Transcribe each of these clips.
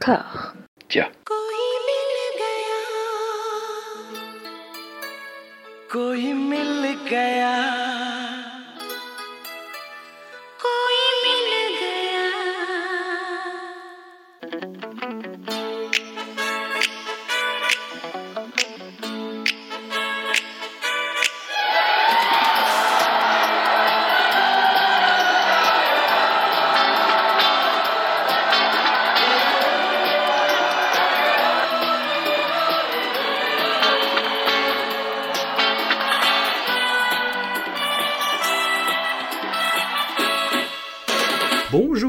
cœur. Tiens. कोई मिल गया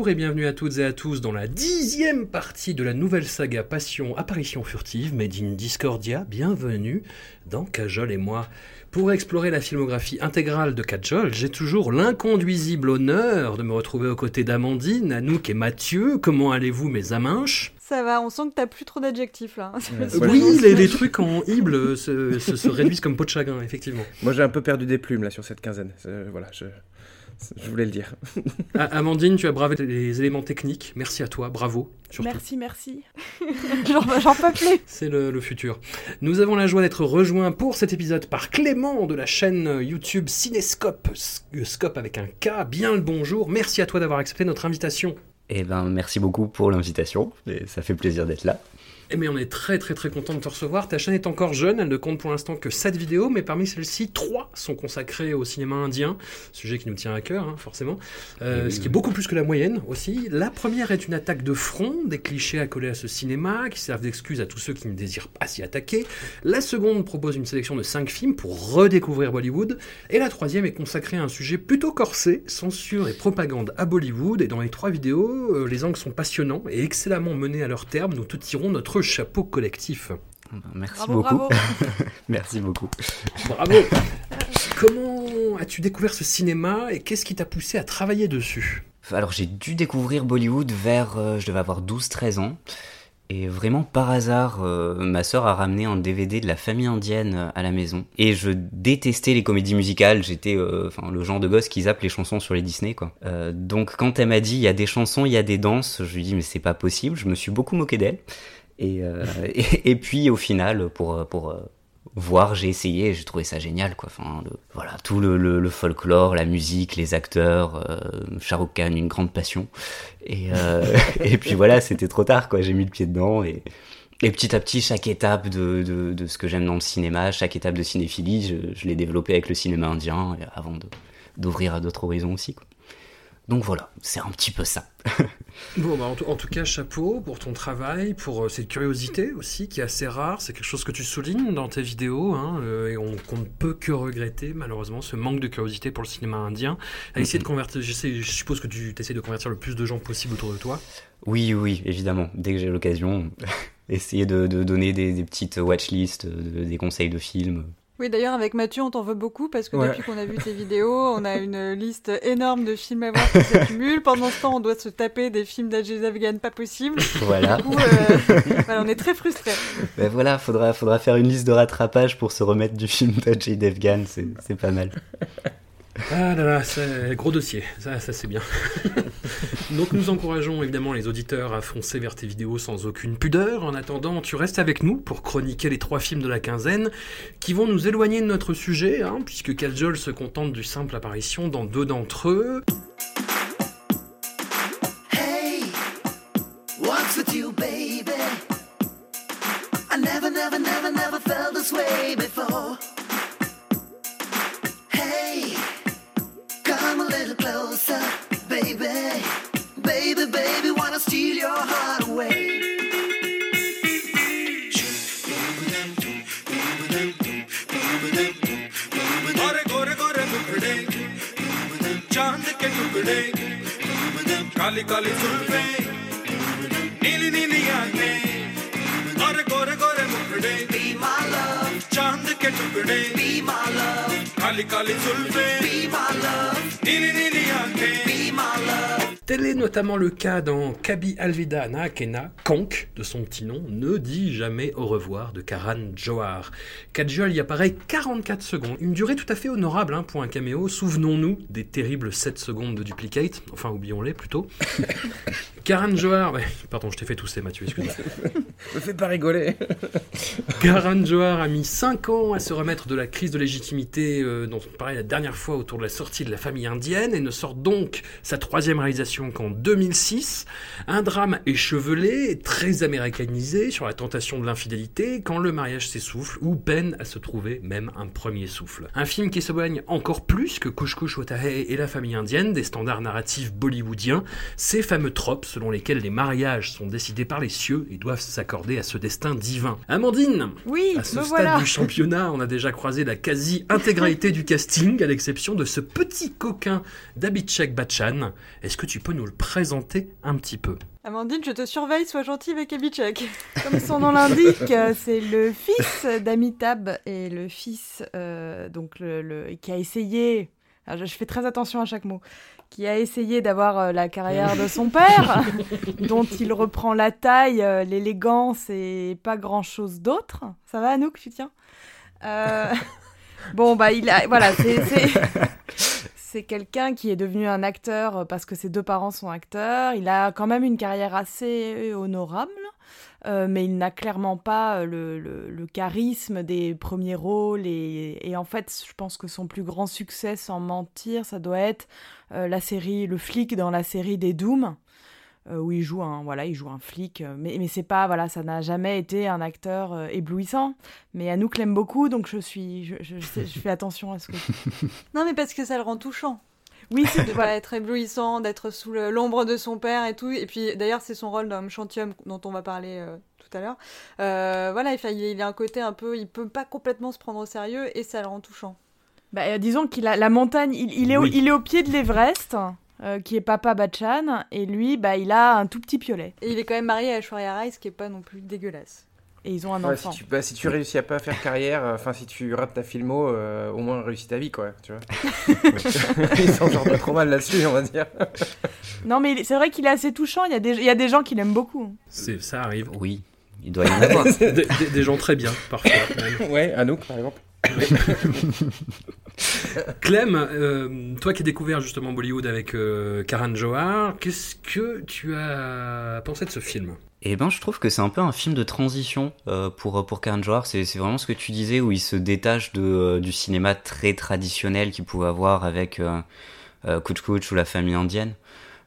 Bonjour et bienvenue à toutes et à tous dans la dixième partie de la nouvelle saga Passion Apparition Furtive Made in Discordia. Bienvenue dans Cajol et moi. Pour explorer la filmographie intégrale de Cajol, j'ai toujours l'inconduisible honneur de me retrouver aux côtés d'Amandine, Anouk et Mathieu. Comment allez-vous mes aminches? Ça va, on sent que t'as plus trop d'adjectifs là. Ouais. Oui, les, les trucs en hible se, se- se réduisent comme peau de chagrin, effectivement. Moi j'ai un peu perdu des plumes là sur cette quinzaine. C'est- Voilà, je, je voulais le dire. Amandine, tu as bravé les éléments techniques. Merci à toi, bravo. Surtout. Merci, merci. J'en peux plus. C'est le, le futur. Nous avons la joie d'être rejoints pour cet épisode par Clément de la chaîne YouTube Cinescope, S- Scope avec un K. Bien le bonjour. Merci à toi d'avoir accepté notre invitation. Eh ben, merci beaucoup pour l'invitation. Ça fait plaisir d'être là. Eh mais on est très très très content de te recevoir. Ta chaîne est encore jeune, elle ne compte pour l'instant que 7 vidéos, mais parmi celles-ci, 3 sont consacrées au cinéma indien, sujet qui nous tient à cœur, hein, forcément, Euh, Oui, ce qui est beaucoup plus que la moyenne aussi. La première est une attaque de front, des clichés accolés à ce cinéma, qui servent d'excuse à tous ceux qui ne désirent pas s'y attaquer. La seconde propose une sélection de 5 films pour redécouvrir Bollywood. Et la troisième est consacrée à un sujet plutôt corsé, censure et propagande à Bollywood. Et dans les trois vidéos, euh, les angles sont passionnants et excellemment menés à leur terme. Nous te tirons notre chapeau collectif. Merci Bravo, beaucoup. bravo. Merci beaucoup. Bravo Comment as-tu découvert ce cinéma et qu'est-ce qui t'a poussé à travailler dessus? Alors, j'ai dû découvrir Bollywood vers, euh, je devais avoir 12-13 ans. Et vraiment par hasard, euh, ma sœur a ramené un DVD de la famille indienne euh, à la maison. Et je détestais les comédies musicales. J'étais euh, enfin le genre de gosse qui zappe les chansons sur les Disney, quoi. Euh, donc quand elle m'a dit il y a des chansons, il y a des danses, je lui ai dit mais c'est pas possible. Je me suis beaucoup moqué d'elle. Et, euh, et, puis au final, pour euh, pour euh, voir, j'ai essayé, et j'ai trouvé ça génial, quoi. Enfin, voilà, tout le, le, folklore, la musique, les acteurs, euh, une grande passion. Et, et puis voilà, c'était trop tard, quoi. J'ai mis le pied dedans et, et petit à petit, chaque étape de, ce que j'aime dans le cinéma, chaque étape de cinéphilie, je, l'ai développé avec le cinéma indien avant d'ouvrir à d'autres horizons aussi. Donc voilà, c'est un petit peu ça. Bon, bah, en, tout, en tout cas, chapeau pour ton travail, pour euh, cette curiosité aussi qui est assez rare. C'est quelque chose que tu soulignes dans tes vidéos, hein, euh, et on, qu'on ne peut que regretter malheureusement ce manque de curiosité pour le cinéma indien. À essayer de convertir, je, sais, je suppose que tu essaies de convertir le plus de gens possible autour de toi. Oui, oui, évidemment. Dès que j'ai l'occasion, essayer de, de donner des, des petites watchlists, de- des conseils de films. Oui, d'ailleurs, avec Mathieu, on t'en veut beaucoup parce que Ouais. depuis qu'on a vu tes vidéos, on a une liste énorme de films à voir qui s'accumulent. Pendant ce temps, on doit se taper des films d'Ajay Afghan pas possible. Voilà. Du coup, euh, voilà, on est très frustrés. Ben voilà, faudra, faudra faire une liste de rattrapage pour se remettre du film d'Ajay Devgan, c'est pas mal. Ah là là, c'est gros dossier, ça, ça c'est bien. Donc nous encourageons évidemment les auditeurs à foncer vers tes vidéos sans aucune pudeur. En attendant, tu restes avec nous pour chroniquer les trois films de la quinzaine qui vont nous éloigner de notre sujet, hein, puisque Kajol se contente du simple apparition dans deux d'entre eux. Notamment le cas dans Kabi Alvida Naakena, Kank, de son petit nom, ne dit jamais au revoir de Karan Johar. Kajol y apparaît 44 secondes, une durée tout à fait honorable hein, pour un caméo. Souvenons-nous des terribles 7 secondes de Duplicate, enfin oublions-les plutôt. Karan Johar, pardon, je t'ai fait tousser, Mathieu, excuse-moi. Me fais pas rigoler. Karan Johar a mis 5 ans à se remettre de la crise de légitimité euh, dont on parlait la dernière fois autour de la sortie de la famille indienne et ne sort donc sa troisième réalisation qu'en 2006. Un drame échevelé, très américanisé sur la tentation de l'infidélité quand le mariage s'essouffle ou peine à se trouver même un premier souffle. Un film qui s'éloigne encore plus que Kush Kush Otahe et la famille indienne des standards narratifs bollywoodiens, ces fameux tropes selon lesquels les mariages sont décidés par les cieux et doivent s'accorder à ce destin divin. Amandine, Oui, à ce me stade voilà. du championnat, on a déjà croisé la quasi-intégralité du casting, à l'exception de ce petit coquin d'Abhishek Bachchan. Est-ce que tu peux nous le présenter un petit peu? Amandine, je te surveille, sois gentille avec Abhishek. Comme son nom l'indique, c'est le fils d'Amitabh et le fils euh, donc le, le- qui a essayé. alors, je fais très attention à chaque mot. Qui a essayé d'avoir euh, la carrière de son père, dont il reprend la taille, euh, l'élégance et pas grand chose d'autre. Ça va, Anouk, tu tiens? Euh, Bon, bah, il a. Voilà, c'est. C'est- quelqu'un qui est devenu un acteur parce que ses deux parents sont acteurs. Il a quand même une carrière assez honorable. Euh, mais il n'a clairement pas euh, le, charisme des premiers rôles et, en fait je pense que son plus grand succès sans mentir ça doit être euh, la série le flic dans la série des Doom euh, où il joue un voilà il joue un flic euh, mais mais c'est pas voilà ça n'a jamais été un acteur euh, éblouissant mais Anouk l'aime beaucoup donc je suis je, je, sais- je fais attention à ce que Non, mais parce que ça le rend touchant. oui c'est De pas être éblouissant, d'être sous l'ombre de son père et tout. Et puis, d'ailleurs, c'est son rôle dans Chantium dont on va parler euh, tout à l'heure. Euh, voilà, il, a un côté un peu. Il peut pas complètement se prendre au sérieux et ça le rend touchant. Bah, euh, disons qu'il a la montagne, il, il est, au, il est au pied de l'Everest, euh, qui est Papa Bachan, et lui, bah, il a un tout petit piolet. Et il est quand même marié à Aishwarya Rai, ce qui est pas non plus dégueulasse. Et ils ont un Ouais, si, enfant. tu, bah, si tu réussis à pas faire carrière, euh, enfin si tu rates ta filmo, euh, au moins réussis ta vie, quoi. Tu vois. Ils s'en sortent pas trop mal là-dessus, on va dire. Non, mais c'est vrai qu'il est assez touchant. Il y a des, il y a des gens qui l'aiment beaucoup. C'est, Ça arrive. Oui, il doit y en avoir. Des, des- des gens très bien, parfois. même. Ouais, Anouk par exemple. Clem, euh, toi qui as découvert justement Bollywood avec euh, Karan Johar, qu'est-ce que tu as pensé de ce film? Eh ben, je trouve que c'est un peu un film de transition euh, pour pour Karan Johar. C'est vraiment ce que tu disais où il se détache de du cinéma très traditionnel qu'il pouvait avoir avec Kuch Kuch ou la famille indienne.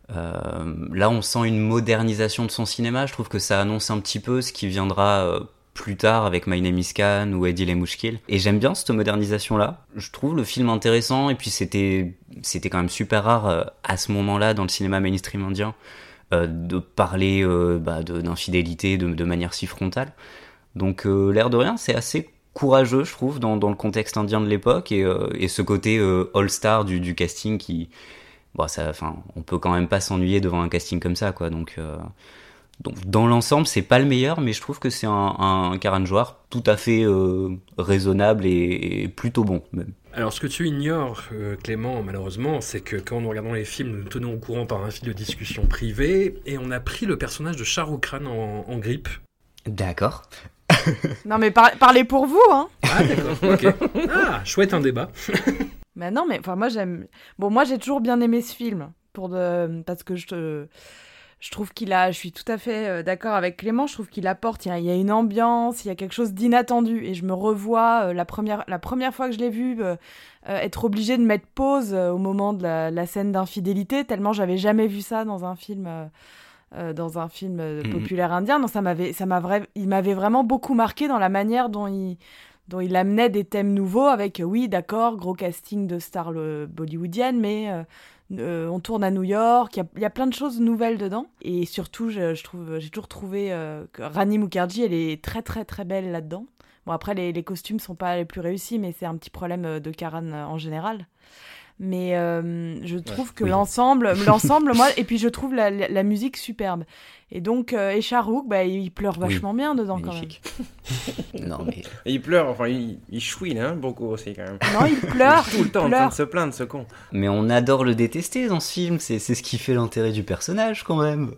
Là, on sent une modernisation de son cinéma. Je trouve que ça annonce un petit peu ce qui viendra plus tard avec My Name is Khan ou Eddie les Mouchkil. Et j'aime bien cette modernisation-là. Je trouve le film intéressant et puis c'était c'était quand même super rare euh, à ce moment-là dans le cinéma mainstream indien euh, de parler euh, bah, d'infidélité de, manière si frontale. Donc euh, l'air de rien, c'est assez courageux, je trouve, dans, le contexte indien de l'époque et, et ce côté all-star du, du casting qui, bon, ça, enfin, on peut quand même pas s'ennuyer devant un casting comme ça, quoi. Donc, donc dans l'ensemble, c'est pas le meilleur, mais je trouve que c'est un, un tout à fait euh, raisonnable et, et plutôt bon, même. Alors, ce que tu ignores, euh, Clément, malheureusement, c'est que quand nous regardons les films, nous nous tenons au courant par un fil de discussion privée, et on a pris le personnage de Shah Rukh Khan en, en grippe. D'accord. Non, mais par- parlez pour vous, hein. Ah, d'accord, ok. Ah, chouette un débat. Mais non, mais enfin, moi, j'aime. Bon, moi, j'ai toujours bien aimé ce film. Pour de... Parce que je te. Je trouve qu'il a, je suis tout à fait euh, d'accord avec Clément, je trouve qu'il apporte, il y, a, il y a une ambiance, il y a quelque chose d'inattendu. Et je me revois, euh, la, première, la première fois que je l'ai vu, euh, être obligé de mettre pause au moment de la, la scène d'infidélité, tellement j'avais jamais vu ça dans un film, euh, dans un film euh, Mhm. populaire indien. Donc ça m'avait, ça m'a vrai, il m'avait vraiment beaucoup marqué dans la manière dont il, dont il amenait des thèmes nouveaux avec, euh, oui, d'accord, gros casting de stars bollywoodiennes, mais euh, on tourne à New York, il y a, plein de choses nouvelles dedans. Et surtout, je, j'ai toujours trouvé euh, que Rani Mukherjee, elle est très très très belle là-dedans. Bon, après, les, les costumes sont pas les plus réussis, mais c'est un petit problème euh, de Karan en général. Mais euh, je trouve que oui. l'ensemble, l'ensemble, moi, et puis je trouve la, la- la musique superbe. Et donc, euh, et Charouk, bah, il pleure Oui, vachement bien dedans quand même. Non, mais il pleure, enfin il, il chouine hein, beaucoup aussi quand même. Non, il pleure, Tout le temps en train pleure. de se plaindre, ce con. Mais on adore le détester dans ce film, c'est c'est ce qui fait l'intérêt du personnage quand même.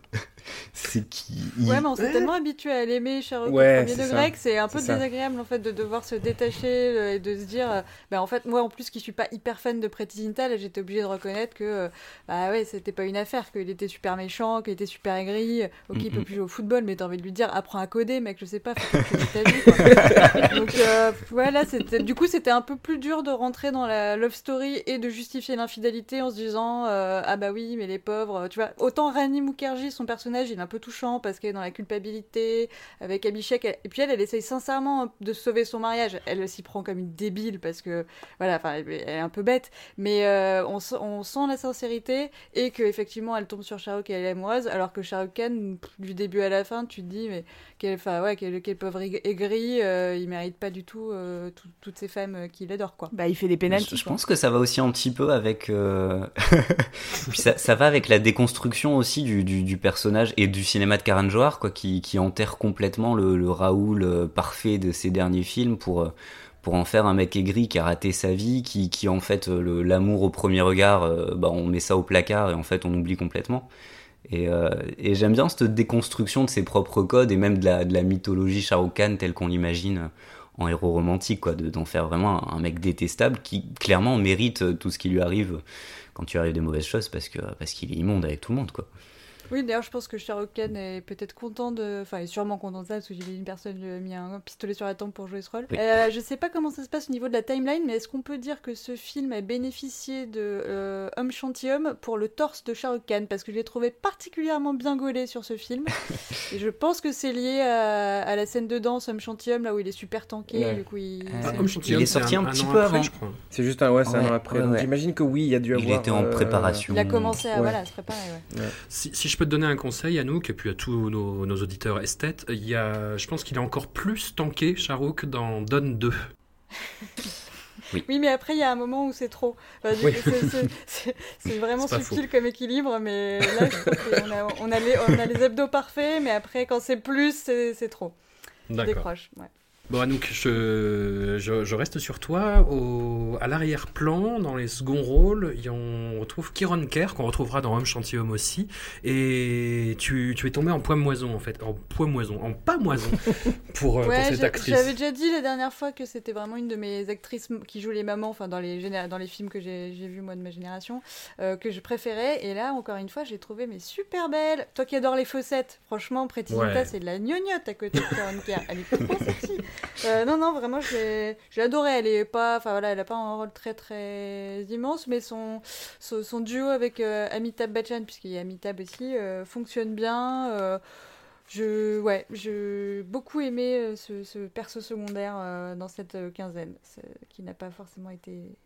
C'est qui Ouais, mais on s'est tellement habitué à l'aimer, Sherlock Ouais, premier c'est degré, que c'est un peu ça. désagréable en fait de devoir se détacher euh, et de se dire, euh, bah en fait moi en plus qui suis pas hyper fan de Pretty Zinta, là, j'étais obligée de reconnaître que euh, bah ouais c'était pas une affaire, qu'il était super méchant, qu'il était super aigri, ok il peut plus jouer au football, mais t'as envie de lui dire apprends à coder mec, je sais pas, faut que tu aies ta vie, quoi. Donc euh, ouais là c'était, du coup c'était un peu plus dur de rentrer dans la love story et de justifier l'infidélité en se disant ah bah oui mais les pauvres, tu vois autant Rani Mukherjee son personnage il est un peu touchant parce qu'elle est dans la culpabilité avec Abhishek elle- et puis elle elle essaye sincèrement de sauver son mariage elle s'y prend comme une débile parce que voilà enfin elle est un peu bête mais euh, on, sent- on sent la sincérité et que effectivement elle tombe sur Shahrukh et elle est amoureuse alors que Shahrukh Khan du début à la fin tu te dis mais quel enfin ouais quel, quel pauvre aig- aigri euh, il mérite pas du tout euh, tout- toutes ces femmes euh, qu'il adore quoi Bah, il fait des Je, pénaltys. je quoi. pense que ça va aussi un petit peu avec. euh, ça, ça va avec la déconstruction aussi du, du, du personnage et du cinéma de Karan Johar, quoi, qui, enterre complètement le, Raoul euh, parfait de ses derniers films pour, euh, pour en faire un mec aigri qui a raté sa vie, qui, qui en fait, euh, l'amour au premier regard, bah, on met ça au placard et en fait, on oublie complètement. Et, j'aime bien cette déconstruction de ses propres codes et même de la, de mythologie Shah Khan telle qu'on l'imagine en héros romantique, quoi, de- d'en faire vraiment un, un mec détestable qui clairement mérite tout ce qui lui arrive quand tu arrives des mauvaises choses parce que parce qu'il est immonde avec tout le monde, quoi. Oui, d'ailleurs, je pense que Shahrukh Khan est peut-être content de. Enfin, il est sûrement content de ça parce que j'ai vu une personne lui a mis un pistolet sur la tempe pour jouer ce rôle. Oui. Euh, je sais pas comment ça se passe au niveau de la timeline, mais est-ce qu'on peut dire que ce film a bénéficié de euh, Homme Chantium pour le torse de Shahrukh Khan Parce que je l'ai trouvé particulièrement bien gaulé sur ce film. et je pense que c'est lié à, à la scène de danse Homme Chantium, là où il est super tanké. Ouais. Du coup, il. Euh, Ah, il Chantium, est sorti un petit peu après, avant. je crois. C'est juste un, ouais, c'est un an après. ouais, Donc ouais. j'imagine que oui, il y a dû avoir. Il était en euh, préparation. Il a commencé à, Ouais. voilà, à se préparer. Ouais. Si, si je peux te donner un conseil, Anouk, et puis à tous nos, nos auditeurs esthètes, il y a, je pense qu'il est encore plus tanké, Shahrukh, dans Donne 2. Oui, mais après, il y a un moment où c'est trop. Enfin, Oui. c'est- vraiment subtil comme équilibre, mais là, je trouve qu'on a, on a, les, on a les abdos parfaits, mais après, quand c'est plus, c'est trop. Je D'accord. décroche. Ouais. Bon, Anouk, je, je, je reste sur toi. Au, à l'arrière-plan, dans les seconds rôles, on retrouve Kiron Kerr, qu'on retrouvera dans Homme Chantier Homme aussi. Et tu, tu es tombé en poimoison, en fait. En poimoison, en pas moison, pour, euh, pour Ouais, cette j'a- actrice. j'avais déjà dit la dernière fois que c'était vraiment une de mes actrices qui joue les mamans, enfin dans les, géné- dans les films que j'ai vus moi de ma génération, euh, que je préférais. Et là, encore une fois, j'ai trouvé mais super belle. Toi qui adores les fossettes, franchement, Pretty Zinta, Ouais. c'est de la gnognotte à côté de Karen Kerr. Elle est trop sexy. Euh, non, non, vraiment, j'ai adoré. Elle est pas, enfin voilà, elle a pas un rôle très très immense, mais son son, duo avec euh, Amitabh Bachchan, puisqu'il y a Amitabh aussi, euh, fonctionne bien. euh, je, ouais, j'ai beaucoup aimé ce, perso secondaire dans cette quinzaine, qui n'a pas forcément été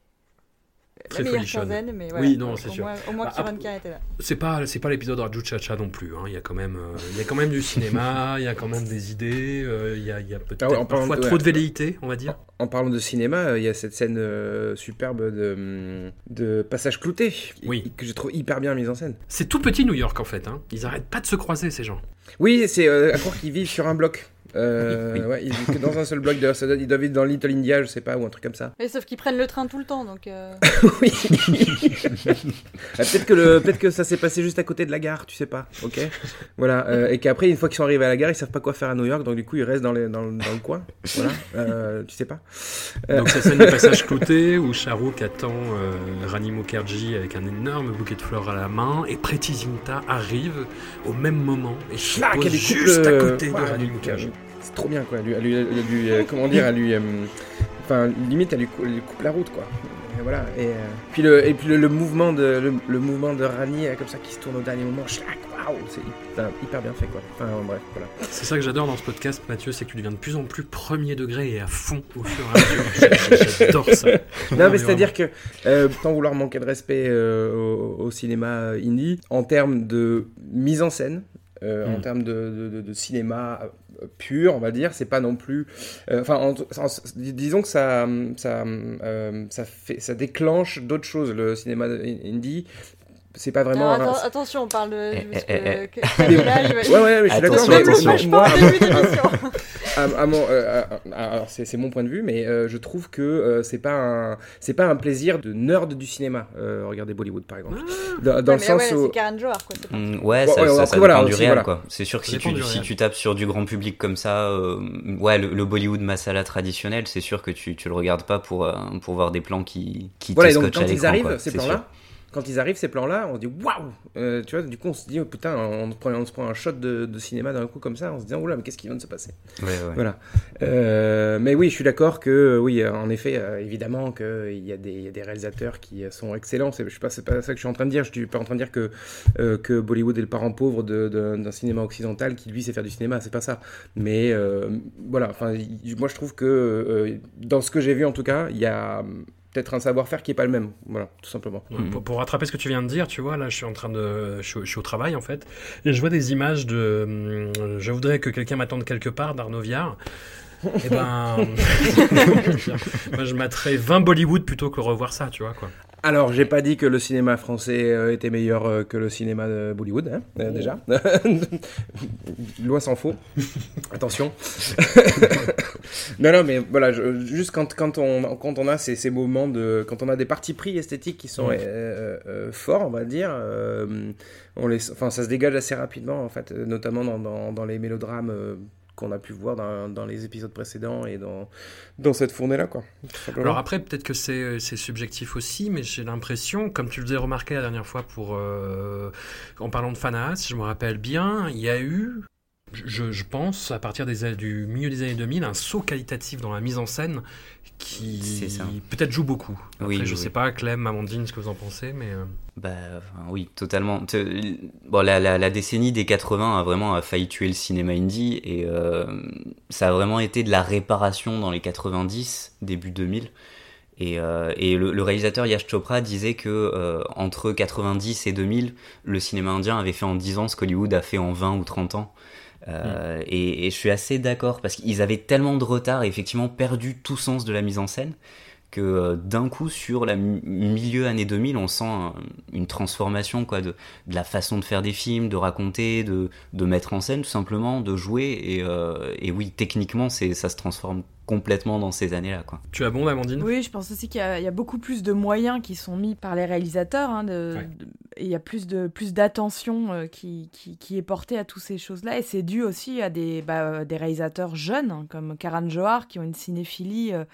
Très la folichonne. quinzaine, mais voilà. Oui, non, au c'est moins- sûr. Au moins Bah, Kerr était là. C'est pas, c'est pas l'épisode Raju Chacha non plus. hein. Il y a quand même, euh, il y a quand même du cinéma, il y a quand même des idées, euh, il y a, il y a peut-être Ah ouais, parfois de- trop de velléité, on va dire. En parlant de cinéma, euh, il y a cette scène euh, superbe de, hum, de passage clouté, Oui. que je trouve hyper bien mise en scène. C'est tout petit New York en fait. Hein. Ils arrêtent pas de se croiser ces gens. Oui, c'est euh, à croire qu'ils vivent sur un bloc. Euh, Oui. ouais, ils vivent que dans un seul bloc. D'ailleurs, ça doit- ils doivent vivre dans Little India, je sais pas, ou un truc comme ça. Mais sauf qu'ils prennent le train tout le temps, donc. euh, oui. Ah, peut-être que le, peut-être que ça s'est passé juste à côté de la gare, tu sais pas. Ok. Voilà. euh, et qu'après, une fois qu'ils sont arrivés à la gare, ils savent pas quoi faire à New York, donc du coup, ils restent dans, les, dans, le- dans le coin. Voilà. Euh, tu sais pas. Euh, Donc cette scène de passage clouté où Shahrukh attend euh, Rani Mukherjee avec un énorme bouquet de fleurs à la main et Pretty Zinta arrive au même moment et se Schlack, pose elle lui coupe juste le- à côté de Rani Mukherjee. C'est trop bien, quoi. Elle lui, elle lui- elle lui- euh, comment dire, elle lui, euh, enfin, limite, elle lui, cou- elle lui coupe la route, quoi. Et voilà. Et euh, puis le, et puis le, le mouvement de, le, le mouvement de Rani, comme ça, qui se tourne au dernier moment, schlack, waouh, c'est hyper, hyper bien fait, quoi. Enfin, bref, voilà. C'est ça que j'adore dans ce podcast, Mathieu, c'est que tu deviens de plus en plus premier degré et à fond au fur et à mesure. J'adore ça. Non, mais c'est-à-dire que, euh, sans vouloir manquer de respect euh, au, au cinéma indie, en termes de mise en scène, euh, en Mm. termes de, de- de- de cinéma euh, pur, on va dire, c'est pas non plus. euh, Enfin, en- en- dis- disons que ça, ça, ça, fait, ça déclenche d'autres choses, le cinéma indie. C'est pas vraiment. Attention, on parle de. Eh, eh, eh, Ouais, ouais, mais je suis d'accord. Attention, mais- attention. flash moi- forward début d'émission. à, à mon, euh, à- à- alors c'est mon point de vue, mais euh, je trouve que euh, c'est pas un c'est pas un plaisir de nerd du cinéma. euh, regarder Bollywood par exemple. Dans, dans Ouais, le mais sens ouais, où c'est Karen Johar, quoi. pas- Mm, ouais, ça, ouais, ça, après, ça voilà, dépend du réel, voilà. quoi. C'est sûr que si tu, si tapes sur du grand public comme ça, euh, ouais, le, le Bollywood masala traditionnel, c'est sûr que tu, tu le regardes pas pour, euh, pour voir des plans qui, qui Voilà, te et donc scotchent à quand ils l'écran, arrivent, ces c'est sûr. plans-là, quand ils arrivent, ces plans-là, on se dit waouh Euh, Tu vois, du coup, on se dit, oh, putain, on se prend, on se prend un shot de, de cinéma d'un coup comme ça, en se disant, oula, mais qu'est-ce qui vient de se passer? Ouais, ouais. Voilà. Euh, mais oui, je suis d'accord que, oui, euh, en effet, évidemment qu'il y, a des- y a des réalisateurs qui sont excellents. C'est, je sais pas, c'est pas ça que je suis en train de dire. Je suis pas en train de dire que, euh, que Bollywood est le parent pauvre d'un cinéma occidental qui, lui, sait faire du cinéma. C'est pas ça. Mais euh, voilà, enfin, moi, je trouve que, dans ce que j'ai vu, en tout cas, il y a peut-être un savoir-faire qui est pas le même. Voilà, tout simplement. Pour, rattraper ce que tu viens de dire, tu vois, là, je suis en train de, je, au travail en fait, et je vois des images de, hum, je voudrais que quelqu'un m'attende quelque part d'Arnaud. Et ben, moi, je mettrais 20 Bollywood plutôt que revoir ça, tu vois quoi. Alors, j'ai pas dit que le cinéma français euh, était meilleur euh, que le cinéma de Bollywood, hein, euh, déjà. Loin s'en faut. Attention. non, non, mais voilà, je- juste quand, quand, on, quand on a ces, ces moments de. Quand on a des partis pris esthétiques qui sont Mm. euh, euh, forts, on va dire, on les, enfin, ça se dégage assez rapidement, en fait, notamment dans, dans, dans les mélodrames. Euh, qu'on a pu voir dans, les épisodes précédents et dans, cette fournée-là, quoi. Alors après, peut-être que c'est c'est subjectif aussi, mais j'ai l'impression, comme tu le faisais remarquer la dernière fois pour euh, en parlant de Fanaas, si je me rappelle bien, il y a eu, je, je pense, à partir des, du milieu des années 2000, un saut qualitatif dans la mise en scène qui peut-être joue beaucoup. Après, Oui, je oui, sais pas, Clem, Amandine, ce que vous en pensez, mais euh, Bah oui, totalement. Bon, la, la, la décennie des 80 a vraiment failli tuer le cinéma indie et euh, ça a vraiment été de la réparation dans les 90, début 2000. Et, euh, et le, le réalisateur Yash Chopra disait que euh, entre 90 et 2000, le cinéma indien avait fait en 10 ans ce qu'Hollywood a fait en 20 ou 30 ans. Euh, et, et je suis assez d'accord parce qu'ils avaient tellement de retard et effectivement perdu tout sens de la mise en scène que euh, d'un coup sur la mi- milieu année 2000 on sent un- une transformation quoi de, de la façon de faire des films de raconter de, de mettre en scène tout simplement de jouer. Et, euh, et oui techniquement c'est ça se transforme complètement dans ces années là quoi. Tu as bon, Amandine? Oui, je pense aussi qu'il y, a il y a beaucoup plus de moyens qui sont mis par les réalisateurs, hein, de- Ouais. de- il y a plus de plus d'attention euh, qui, qui, est portée à toutes ces choses-là, et c'est dû aussi à des, bah, des réalisateurs jeunes hein, comme Karan Johar qui ont une cinéphilie euh,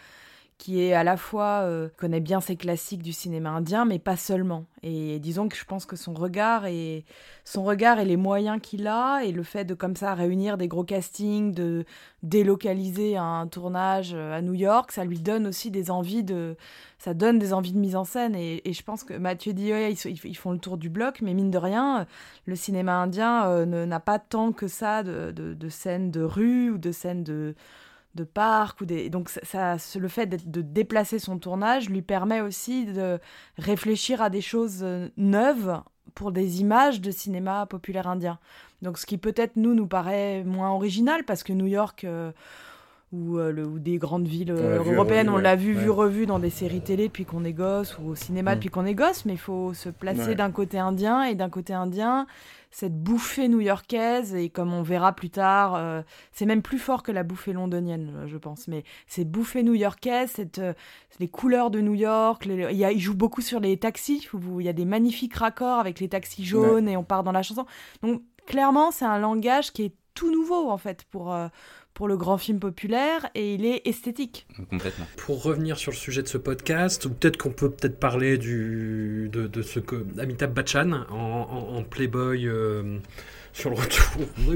qui est à la fois euh, connaît bien ses classiques du cinéma indien, mais pas seulement. Et disons que je pense que son regard et son regard et les moyens qu'il a et le fait de comme ça réunir des gros castings, de délocaliser un tournage euh, à New York, ça lui donne aussi des envies de, ça donne des envies de mise en scène. Et, je pense que Mathieu dit, ouais, ils, font le tour du bloc, mais mine de rien, le cinéma indien euh, n'a pas tant que ça de, de scènes de rue ou de scènes de de parc ou des donc ça, le fait de déplacer son tournage lui permet aussi de réfléchir à des choses euh, neuves pour des images de cinéma populaire indien. Donc ce qui peut-être nous nous paraît moins original parce que New York euh, ou, euh, le- ou des grandes villes euh, européennes, on ouais. l'a vu, Ouais. vu, revu dans des séries télé depuis qu'on est gosse ou au cinéma Mm. depuis qu'on est gosse, mais il faut se placer Ouais. d'un côté indien et d'un côté indien, cette bouffée new-yorkaise et comme on verra plus tard, euh, c'est même plus fort que la bouffée londonienne, euh, je pense, mais cette bouffée new-yorkaise, cette, les couleurs de New York, les- il, y a, il joue beaucoup sur les taxis, où il y a des magnifiques raccords avec les taxis jaunes et on part dans la chanson. Donc clairement, c'est un langage qui est tout nouveau en fait pour, pour le grand film populaire et il est esthétique. complètement Pour revenir sur le sujet de ce podcast, ou peut-être qu'on peut peut-être parler du, de, de ce que Amitabh Bachchan en, en- en Playboy euh, sur le retour.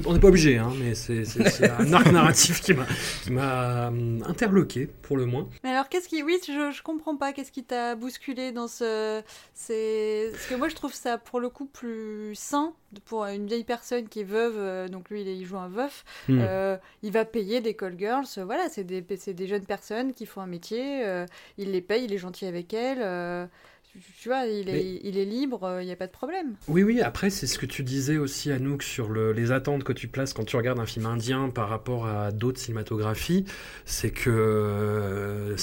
On n'est pas obligé, hein, mais c'est un arc narratif qui m'a qui m'a, hum, interloqué, pour le moins. Mais alors, qu'est-ce qui. Oui, je, je comprends pas. Qu'est-ce qui t'a bousculé dans ce. C'est. Parce que moi, je trouve ça pour le coup plus sain pour une vieille personne qui est veuve. euh, donc, lui, il, joue un veuf. Hmm. Euh, il va payer des call girls. euh, Voilà, c'est des, c'est des jeunes personnes qui font un métier. euh, il les paye, il est gentil avec elles. euh, tu- vois, il est, Mais- il est libre, il n'y a pas de problème. Oui, oui, après, c'est ce que tu disais aussi, Anouk, sur le- les attentes que tu places quand tu regardes un film indien par rapport à d'autres cinématographies. C'est que euh,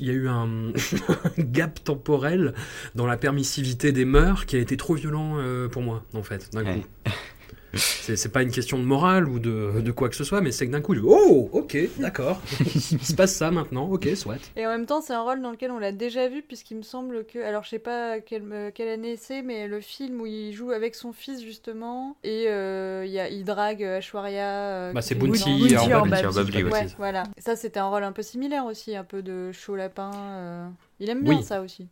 il y a eu un, gap temporel dans la permissivité des mœurs qui a été trop violent euh, pour moi, en fait, d'un Ouais. coup. C'est pas une question de morale ou de, de quoi que ce soit, mais c'est que d'un coup, oh, ok, d'accord. Il se passe ça maintenant, ok, soit. Et en même temps, c'est un rôle dans lequel on l'a déjà vu, puisqu'il me semble que. Alors, je sais pas quelle, euh, quelle année c'est, mais le film où il joue avec son fils, justement, et euh, il y a, il drague Ashwarya. euh, Bah, c'est Bounty voilà. Ça, c'était un rôle un peu similaire aussi, un peu de chaud lapin. euh. Il aime bien Oui. ça aussi.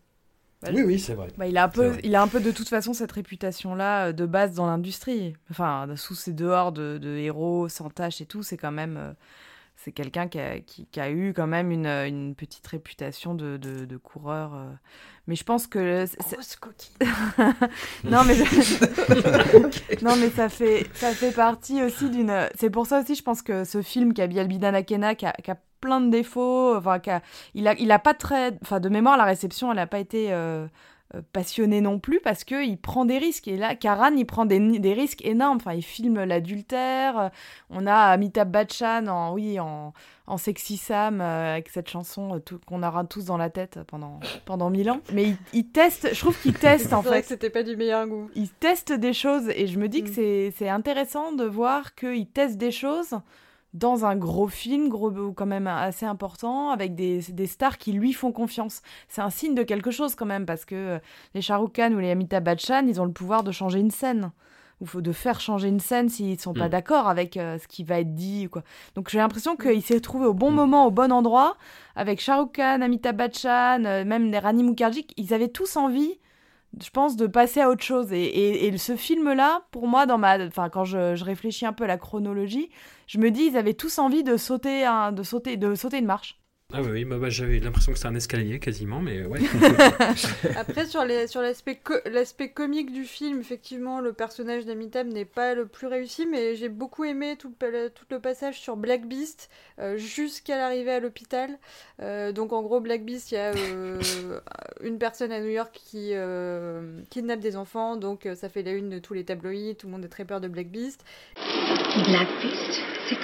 Oui, oui, c'est vrai. Bah, il, a un peu, il a un peu de toute façon cette réputation-là euh, de base dans l'industrie. Enfin, sous ses dehors de, de héros sans tâche et tout, c'est quand même. euh, c'est quelqu'un qui a, qui, qui a eu quand même une, une petite réputation de, de, de coureur. euh. Mais je pense que. Grosse coquille. non, mais, je- non, mais ça, fait, ça fait partie aussi d'une. C'est pour ça aussi, je pense que ce film qui a Bialbina Nakena, qui a, qui a plein de défauts, enfin, a- il, a, il a pas très. Enfin, de mémoire, la réception, elle n'a pas été. euh, passionné non plus parce que il prend des risques. Et là Karan il prend des, des risques énormes. Enfin il filme l'adultère. Euh, on a Amitabh Bachchan en oui en, en sexy Sam euh, avec cette chanson euh, qu'on aura tous dans la tête pendant pendant mille ans. Mais il, il teste je trouve qu'il teste en C'est vrai fait. que c'était pas du meilleur goût. il teste des choses et je me dis que Mm. c'est- c'est intéressant de voir qu'il teste des choses dans un gros film, gros, quand même assez important, avec des, des stars qui lui font confiance. C'est un signe de quelque chose quand même, parce que euh, les Shah Rukh Khan ou les Amitabh Bachchan, ils ont le pouvoir de changer une scène. Ou faut de faire changer une scène s'ils sont pas Mm. d'accord avec euh, ce qui va être dit. Quoi. Donc j'ai l'impression qu'il s'est trouvé au bon moment, au bon endroit, avec Shah Rukh Khan, Amitabh Bachchan, euh, même les Rani Mukherjee, ils avaient tous envie je pense, de passer à autre chose. Et, et, ce film-là, pour moi, dans ma, enfin, quand je, réfléchis un peu à la chronologie, je me dis, ils avaient tous envie de sauter, de sauter, de sauter une marche. Ah oui, bah, bah, j'avais l'impression que c'était un escalier quasiment, mais ouais. Après, sur l'aspect comique du film, effectivement, le personnage d'Amitab n'est pas le plus réussi, mais j'ai beaucoup aimé tout le, passage sur Black Beast euh, jusqu'à l'arrivée à l'hôpital. Euh, donc en gros, Black Beast, il y a euh, une personne à New York qui kidnappe des enfants, donc ça fait la une de tous les tabloïds, tout le monde est très peur de Black Beast. Black Beast, c'est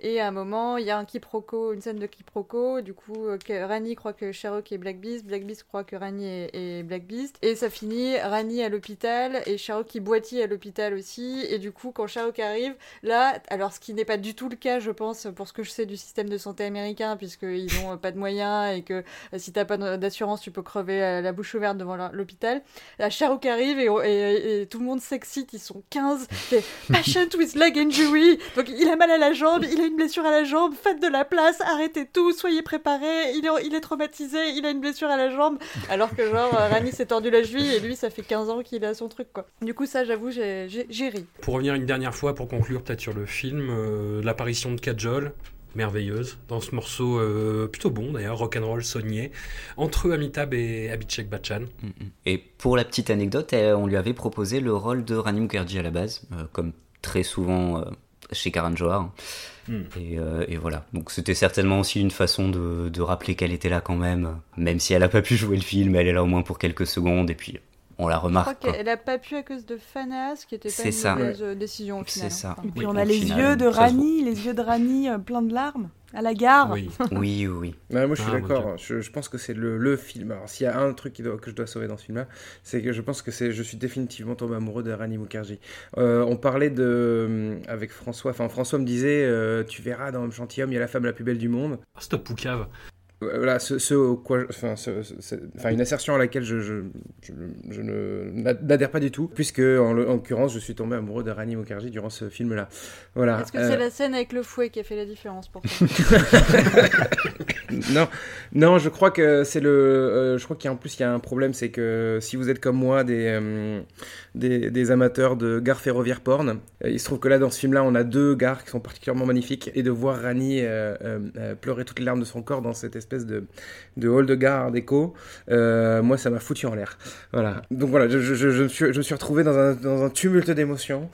et à un moment, il y a un quiproquo, une scène de quiproquo. Du coup, euh, Rani croit que Sherlock est Black Beast, Black Beast croit que Rani est, est Black Beast. Et ça finit Rani à l'hôpital et Sherlock qui boitille à l'hôpital aussi. Et du coup, quand Sherlock arrive, là, alors ce qui n'est pas du tout le cas, je pense, pour ce que je sais du système de santé américain, puisqu'ils n'ont pas de moyens et que euh, si t'as pas d'assurance, tu peux crever euh, la bouche ouverte devant l'hôpital. Là, Sherlock arrive et, et- tout le monde s'excite, ils sont 15. C'est patient with leg injury. Donc il a mal à la jambe, il une blessure à la jambe, faites de la place, arrêtez tout, soyez préparés, il est, il est traumatisé, il a une blessure à la jambe. Alors que genre euh, Rani s'est tordu la cheville et lui ça fait 15 ans qu'il a son truc quoi. Du coup ça j'avoue j'ai j'ai- j'ai ri. Pour revenir une dernière fois, pour conclure peut-être sur le film, euh, l'apparition de Kajol, merveilleuse, dans ce morceau euh, plutôt bon d'ailleurs, rock'n'roll saunier, entre Amitabh et Abhishek Bachchan. Et pour la petite anecdote, on lui avait proposé le rôle de Rani Mukherjee à la base, euh, comme très souvent euh, chez Karan Johar. Mm. Et, euh, et voilà. Donc c'était certainement aussi une façon de, de rappeler qu'elle était là quand même. Même si elle n'a pas pu jouer le film, elle est là au moins pour quelques secondes et puis on la Je crois remarque. qu'elle a pas pu à cause de Fanas qui était pas C'est une ça. mauvaise euh, décision au final. C'est ça. hein. Et puis Oui, on a les final, yeux de ça se Rani, les yeux de Rani euh, pleins de larmes à la gare. Oui. Oui, oui. Ouais, moi je suis Ah, d'accord, je, je pense que c'est le, le film. Alors s'il y a un truc qui doit- que je dois sauver dans ce film-là, c'est que je pense que c'est je suis définitivement tombé amoureux de Rani Mukherjee. Euh, on parlait de euh, avec François, enfin François me disait euh, tu verras dans Gentilhomme il y a la femme la plus belle du monde. Ah, Stop Poucave. Euh, Voilà, ce, ce quoi, enfin, ce- ce- ce- enfin, une assertion à laquelle je, je, je, je ne n'adhère pas du tout, puisque en, l'occurrence je suis tombé amoureux de Rani Mukherjee durant ce film-là. Voilà. Est-ce que Euh, c'est la scène avec le fouet qui a fait la différence pour toi non, non, je crois que c'est le. euh, je crois qu'en plus il y a un problème, c'est que si vous êtes comme moi des euh, des, des amateurs de gares ferroviaires porn, euh, il se trouve que là dans ce film-là, on a deux gares qui sont particulièrement magnifiques et de voir Rani euh, euh, euh, pleurer toutes les larmes de son corps dans cette espèce de de hall de gare art déco, euh, moi ça m'a foutu en l'air. Voilà. Donc voilà, je, je, je, je me suis je me suis retrouvé dans un dans un tumulte d'émotions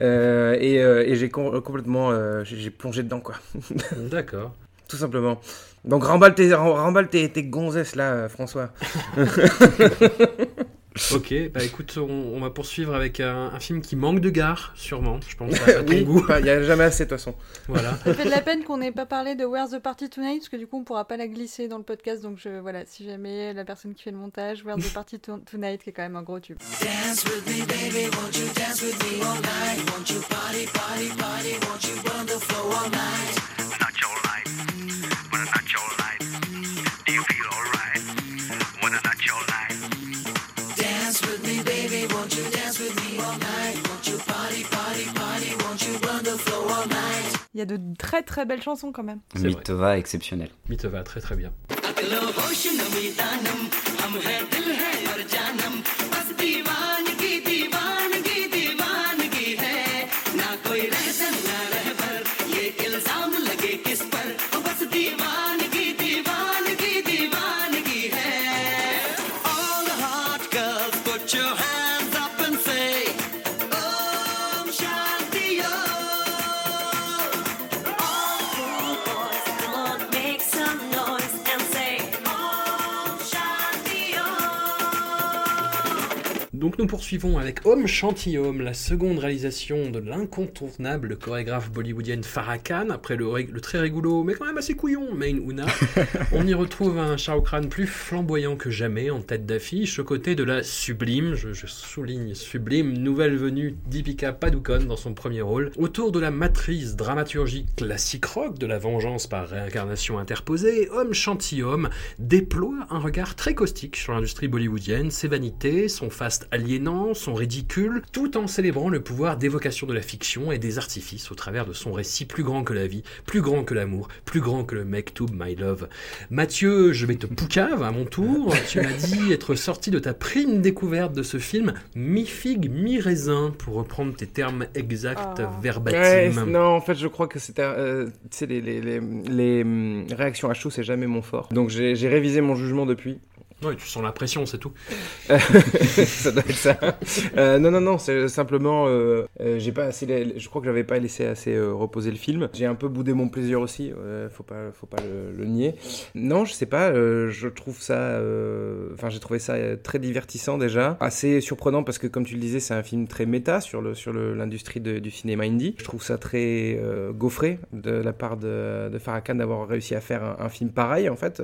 euh, et, euh, et j'ai com- complètement euh, j'ai plongé dedans quoi. D'accord. Tout simplement. Donc remballe tes, rem- remballe tes, tes gonzesses là, François. Ok, bah écoute, on, on va poursuivre avec un, un film qui manque de gare, sûrement. Je pense à, à ton oui, goût. il y a jamais assez de toute façon. Voilà. Ça fait de la peine qu'on n'ait pas parlé de Where's the Party Tonight, parce que du coup on pourra pas la glisser dans le podcast. Donc je, voilà, si jamais la personne qui fait le montage, Where's the Party To- Tonight, qui est quand même un gros tube. Dance with me, baby, won't you dance with me all night? Won't you party, party, party? Won't you run the floor all night? Not your life, not your life. Il y a de très très belles chansons quand même. Mitova exceptionnel. Mythe va très très bien. Donc nous poursuivons avec Homme Chantilhomme, la seconde réalisation de l'incontournable chorégraphe bollywoodienne Farah Khan, après le, très rigolo mais quand même assez couillon Main Una. On y retrouve un Rukh Khan plus flamboyant que jamais en tête d'affiche, aux côtés de la sublime, je, je souligne sublime, nouvelle venue Deepika Padukone dans son premier rôle, autour de la matrice dramaturgique classique rock de la vengeance par réincarnation interposée, Homme Chantilhomme déploie un regard très caustique sur l'industrie bollywoodienne, ses vanités, son faste aliénant, son ridicule, tout en célébrant le pouvoir d'évocation de la fiction et des artifices au travers de son récit plus grand que la vie, plus grand que l'amour, plus grand que le Mektoub My Love. Mathieu, je vais te poucave à mon tour. Tu m'as dit être sorti de ta prime découverte de ce film, mi-figue, mi-raisin, pour reprendre tes termes exacts Oh. Ouais, verbatim. non, en fait, je crois que c'était. euh, les, les, les, les, hum, réactions à chaud, c'est jamais mon fort. Donc j'ai révisé mon jugement depuis. Ouais, tu sens la pression, c'est tout. ça doit être ça. Euh, non, non, non, c'est simplement. euh, euh, j'ai pas assez. Je crois que j'avais pas laissé assez reposer le film. J'ai un peu boudé mon plaisir aussi. faut pas, faut pas le, nier. Non, je sais pas. je trouve ça. Enfin, j'ai trouvé ça très divertissant déjà. Assez surprenant parce que, comme tu le disais, c'est un film très méta sur le sur l'industrie du cinéma indie. Je trouve ça très gaufré de la part de, de Farah Khan d'avoir réussi à faire un, film pareil en fait,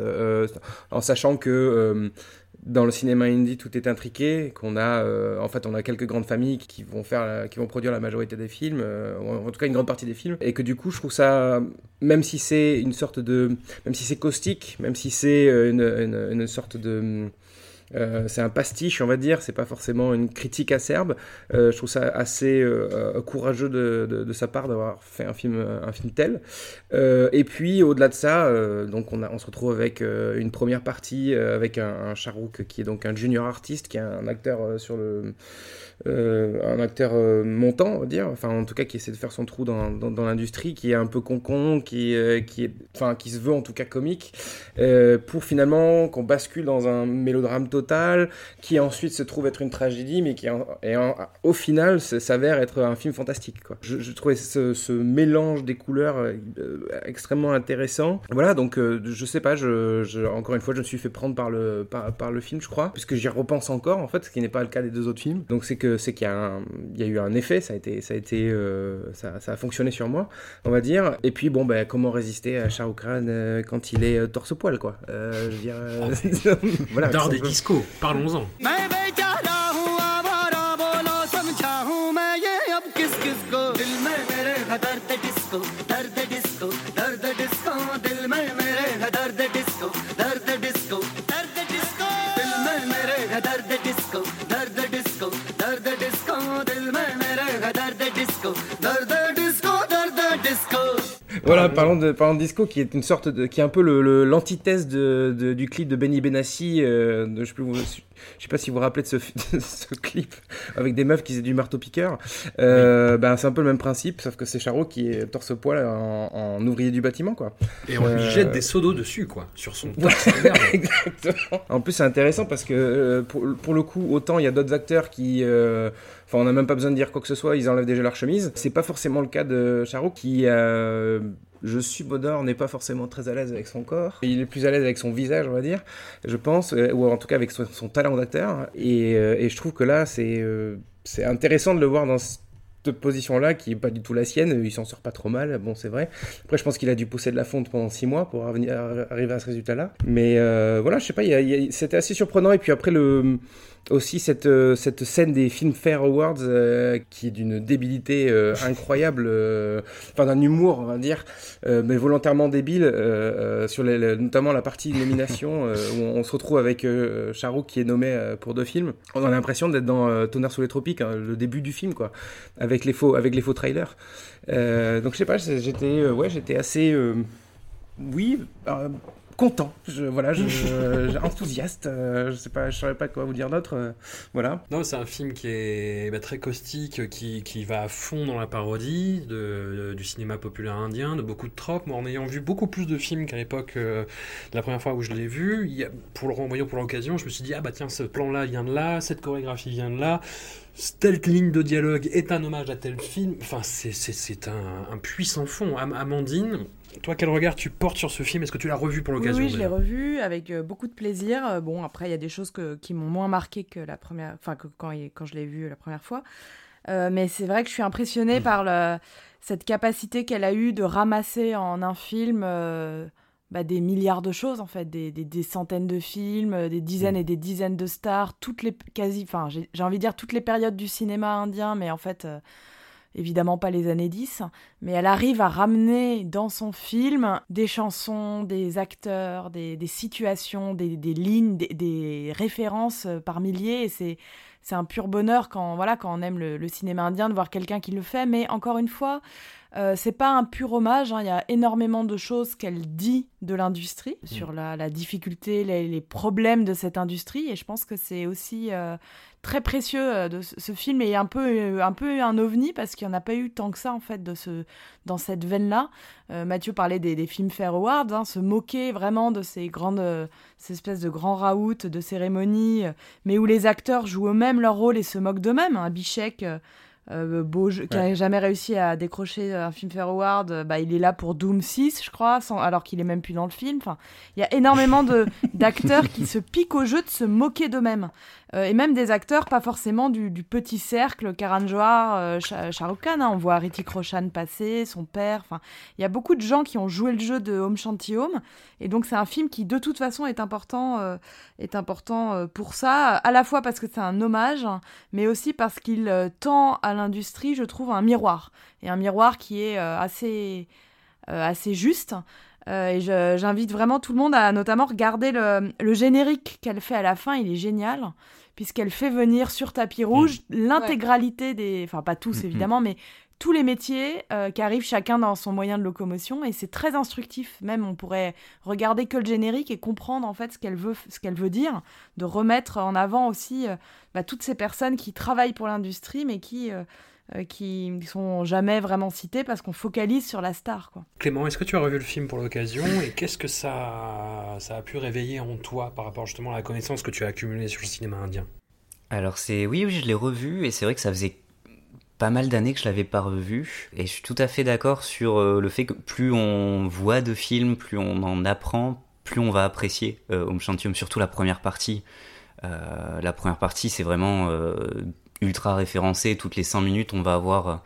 en sachant que. Euh, dans le cinéma indie, tout est intriqué. Qu'on a, euh, en fait, on a quelques grandes familles qui vont faire, qui vont produire la majorité des films, euh, en tout cas une grande partie des films, et que du coup, je trouve ça, même si c'est une sorte de, même si c'est caustique, même si c'est une, sorte de c'est un pastiche, on va dire. C'est pas forcément une critique acerbe. Euh, je trouve ça assez euh, euh, courageux de, sa part d'avoir fait un film, un film tel. Euh, et puis au-delà de ça, euh, donc on, a, on se retrouve avec euh, une première partie euh, avec un, un Charouk qui est donc un junior artiste, qui est un acteur euh, sur le euh, un acteur euh, montant, on va dire, enfin en tout cas qui essaie de faire son trou dans, dans, l'industrie, qui est un peu concon, qui, euh, qui, est, enfin, qui se veut en tout cas comique, euh, pour finalement qu'on bascule dans un mélodrame total, qui ensuite se trouve être une tragédie, mais qui en- au final s'avère être un film fantastique. Quoi. Je, trouvais ce, mélange des couleurs euh, euh, extrêmement intéressant. Voilà, donc euh, je sais pas, je- encore une fois, je me suis fait prendre par le, par, par le film, je crois, puisque j'y repense encore, en fait, ce qui n'est pas le cas des deux autres films. Donc c'est que c'est qu'il y, a y eu un effet, ça a été, ça a été, euh, ça, ça a fonctionné sur moi, on va dire. Et puis bon, ben comment résister à Khan euh, quand il est euh, torse-poil, quoi. Euh, je veux dire, euh, voilà. D'art des discos, parlons-en. Voilà, parlons de, parlons de disco, qui est une sorte de, qui est un peu le- le- l'antithèse de, de- du clip de Benny Benassi. euh, de- je, sais plus, vous- je sais pas si vous vous rappelez de ce, de ce clip avec des meufs qui faisaient du marteau piqueur. Euh, ben, c'est un peu le même principe, sauf que c'est Charo qui est torse poil en, en ouvrier du bâtiment, quoi. Et on lui Euh, jette des seaux d'eau dessus, quoi, sur son torse. Exactement. En plus, c'est intéressant parce que euh, pour, pour le coup, autant il y a d'autres acteurs qui. euh, Enfin, on n'a même pas besoin de dire quoi que ce soit, ils enlèvent déjà leur chemise. C'est pas forcément le cas de Charo qui, euh, je suis Bodor n'est pas forcément très à l'aise avec son corps. Il est plus à l'aise avec son visage, on va dire, je pense, euh, ou en tout cas avec son, talent d'acteur. Et, euh, et je trouve que là, c'est euh, c'est intéressant de le voir dans cette position-là, qui est pas du tout la sienne. Il s'en sort pas trop mal, bon, c'est vrai. Après, je pense qu'il a dû pousser de la fonte pendant six mois pour arriver à ce résultat-là. Mais voilà, je sais pas, c'était assez surprenant. Et puis après, le aussi cette, euh, cette scène des Filmfare Awards euh, qui est d'une débilité euh, incroyable, enfin d'un humour on va dire, mais volontairement débile, sur notamment la partie nomination où on, se retrouve avec Charouk qui est nommé pour deux films. On a l'impression d'être dans Tonnerre sous les tropiques, hein, le début du film quoi, avec les faux, avec les faux trailers. Donc je sais pas, j'étais, ouais, j'étais assez, oui. Content, je, voilà, je, je- enthousiaste, euh, je sais pas, je saurais pas quoi vous dire d'autre, euh, voilà. Non, c'est un film qui est bah, très caustique, qui, qui va à fond dans la parodie de, de- du cinéma populaire indien, de beaucoup de tropes. Moi, en ayant vu beaucoup plus de films qu'à l'époque euh, de la première fois où je l'ai vu, il y a- pour le renvoyer pour l'occasion, je me suis dit, ah bah tiens, ce plan-là vient de là, cette chorégraphie vient de là, telle ligne de dialogue est un hommage à tel film. Enfin, c'est- un, un puissant fond. Am- Amandine, toi, quel regard tu portes sur ce film? Est-ce que tu l'as revu pour Oui, l'occasion oui, je l'ai revu avec euh, beaucoup de plaisir. Euh, Bon, après, il y a des choses que- qui m'ont moins marqué que la première, enfin que quand, quand je l'ai vu la première fois. Euh, mais c'est vrai que je suis impressionnée par le- cette capacité qu'elle a eue de ramasser en un film euh, bah, des milliards de choses en fait, des, des- des centaines de films, des dizaines et des dizaines de stars, toutes les quasi, enfin j'ai j'ai envie de dire toutes les périodes du cinéma indien, mais en fait. euh, évidemment pas les années 10, mais elle arrive à ramener dans son film des chansons, des acteurs, des, des situations, des, des lignes, des, des références euh, par milliers, et c'est c'est un pur bonheur quand voilà quand on aime le, le cinéma indien de voir quelqu'un qui le fait. Mais encore une fois, euh, c'est pas un pur hommage. hein. Il y a énormément de choses qu'elle dit de l'industrie sur la, la difficulté, les, les problèmes de cette industrie. Et je pense que c'est aussi euh, très précieux euh, de ce, ce film et un peu euh, un peu un ovni parce qu'il n'y en a pas eu tant que ça en fait de ce dans cette veine là. Mathieu parlait des, des films Fair Awards, hein, se moquer vraiment de ces grandes euh, ces espèces de grands raouts de cérémonies, euh, mais où les acteurs jouent eux-mêmes leur rôle et se moquent d'eux-mêmes. Un Bichek euh, euh, beau jeu- qui a jamais réussi à décrocher un film Fair Award, euh, bah, il est là pour Doom 6, je crois, sans- alors qu'il est même plus dans le film. Enfin, il y a énormément de d'acteurs qui se piquent au jeu de se moquer d'eux-mêmes. Euh, et même des acteurs pas forcément du, petit cercle, Karan Johar, euh, hein. on voit Ritik Roshan passer, son père, enfin, il y a beaucoup de gens qui ont joué le jeu de Home Shanty Home, et donc c'est un film qui de toute façon est important, euh, est important euh, pour ça, à la fois parce que c'est un hommage, mais aussi parce qu'il tend à l'industrie, je trouve, un miroir, et un miroir qui est assez, assez juste. Euh, et j'invite vraiment tout le monde à notamment regarder le, le générique qu'elle fait à la fin, il est génial, puisqu'elle fait venir sur tapis rouge l'intégralité des... Enfin, pas tous évidemment, mais tous les métiers euh, qui arrivent chacun dans son moyen de locomotion, et c'est très instructif. Même, on pourrait regarder que le générique et comprendre en fait ce qu'elle veut, ce qu'elle veut dire, de remettre en avant aussi euh, bah, toutes ces personnes qui travaillent pour l'industrie, mais qui... euh, euh, qui sont jamais vraiment citées parce qu'on focalise sur la star, quoi. Clément, est-ce que tu as revu le film pour l'occasion et qu'est-ce que ça, ça a pu réveiller en toi par rapport justement à la connaissance que tu as accumulée sur le cinéma indien? Alors c'est oui, oui, je l'ai revu et c'est vrai que ça faisait pas mal d'années que je l'avais pas revu et je suis tout à fait d'accord sur euh, le fait que plus on voit de films, plus on en apprend, plus on va apprécier euh, Om Shanti Om, surtout la première partie. Euh, la première partie, c'est vraiment euh, ultra référencé. Toutes les 100 minutes, on va avoir euh,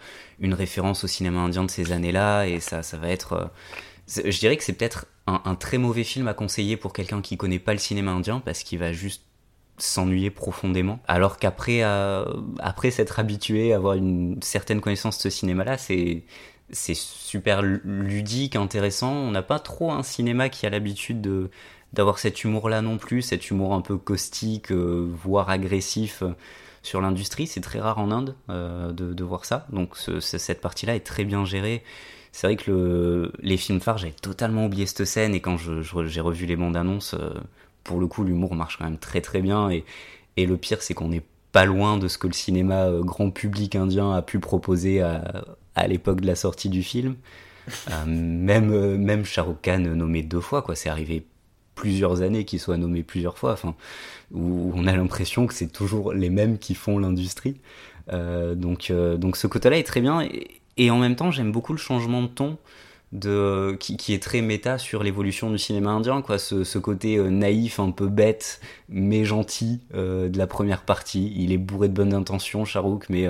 une référence au cinéma indien de ces années-là et ça, ça va être. euh, je dirais que c'est peut-être un, très mauvais film à conseiller pour quelqu'un qui connaît pas le cinéma indien parce qu'il va juste s'ennuyer profondément. Alors qu'après euh, après s'être habitué, avoir une certaine connaissance de ce cinéma-là, c'est c'est super lu- ludique, intéressant. On n'a pas trop un cinéma qui a l'habitude de d'avoir cet humour-là non plus, cet humour un peu caustique, voire agressif sur l'industrie. C'est très rare en Inde euh, de, voir ça. Donc ce- ce- cette partie-là est très bien gérée. C'est vrai que le, les films phares, j'avais totalement oublié cette scène et quand j'ai revu les bandes annonces, euh, pour le coup, l'humour marche quand même très très bien. Et, le pire, c'est qu'on n'est pas loin de ce que le cinéma euh, grand public indien a pu proposer à, l'époque de la sortie du film. Euh, même, même Khan nommé deux fois, quoi. C'est arrivé plusieurs années qu'il soit nommé plusieurs fois. Où on a l'impression que c'est toujours les mêmes qui font l'industrie. Euh, donc, euh, donc ce côté-là est très bien. Et, en même temps, j'aime beaucoup le changement de ton. de qui, est très méta sur l'évolution du cinéma indien quoi ce, côté euh, naïf un peu bête mais gentil de la première partie il est bourré de bonnes intentions Charouk mais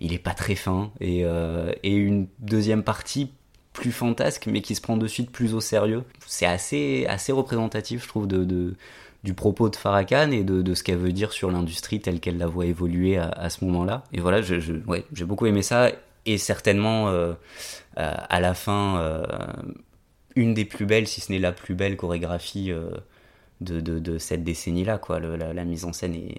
il est pas très fin et, une deuxième partie plus fantasque mais qui se prend de suite plus au sérieux c'est assez assez représentatif je trouve de du propos de Farrakhan et de, de ce qu'elle veut dire sur l'industrie telle qu'elle la voit évoluer à, à ce moment-là et voilà je, je- ouais, j'ai beaucoup aimé ça et certainement euh, euh, à la fin euh, une des plus belles, si ce n'est la plus belle chorégraphie de, de, de cette décennie-là. Quoi. Le- la, la mise en scène est,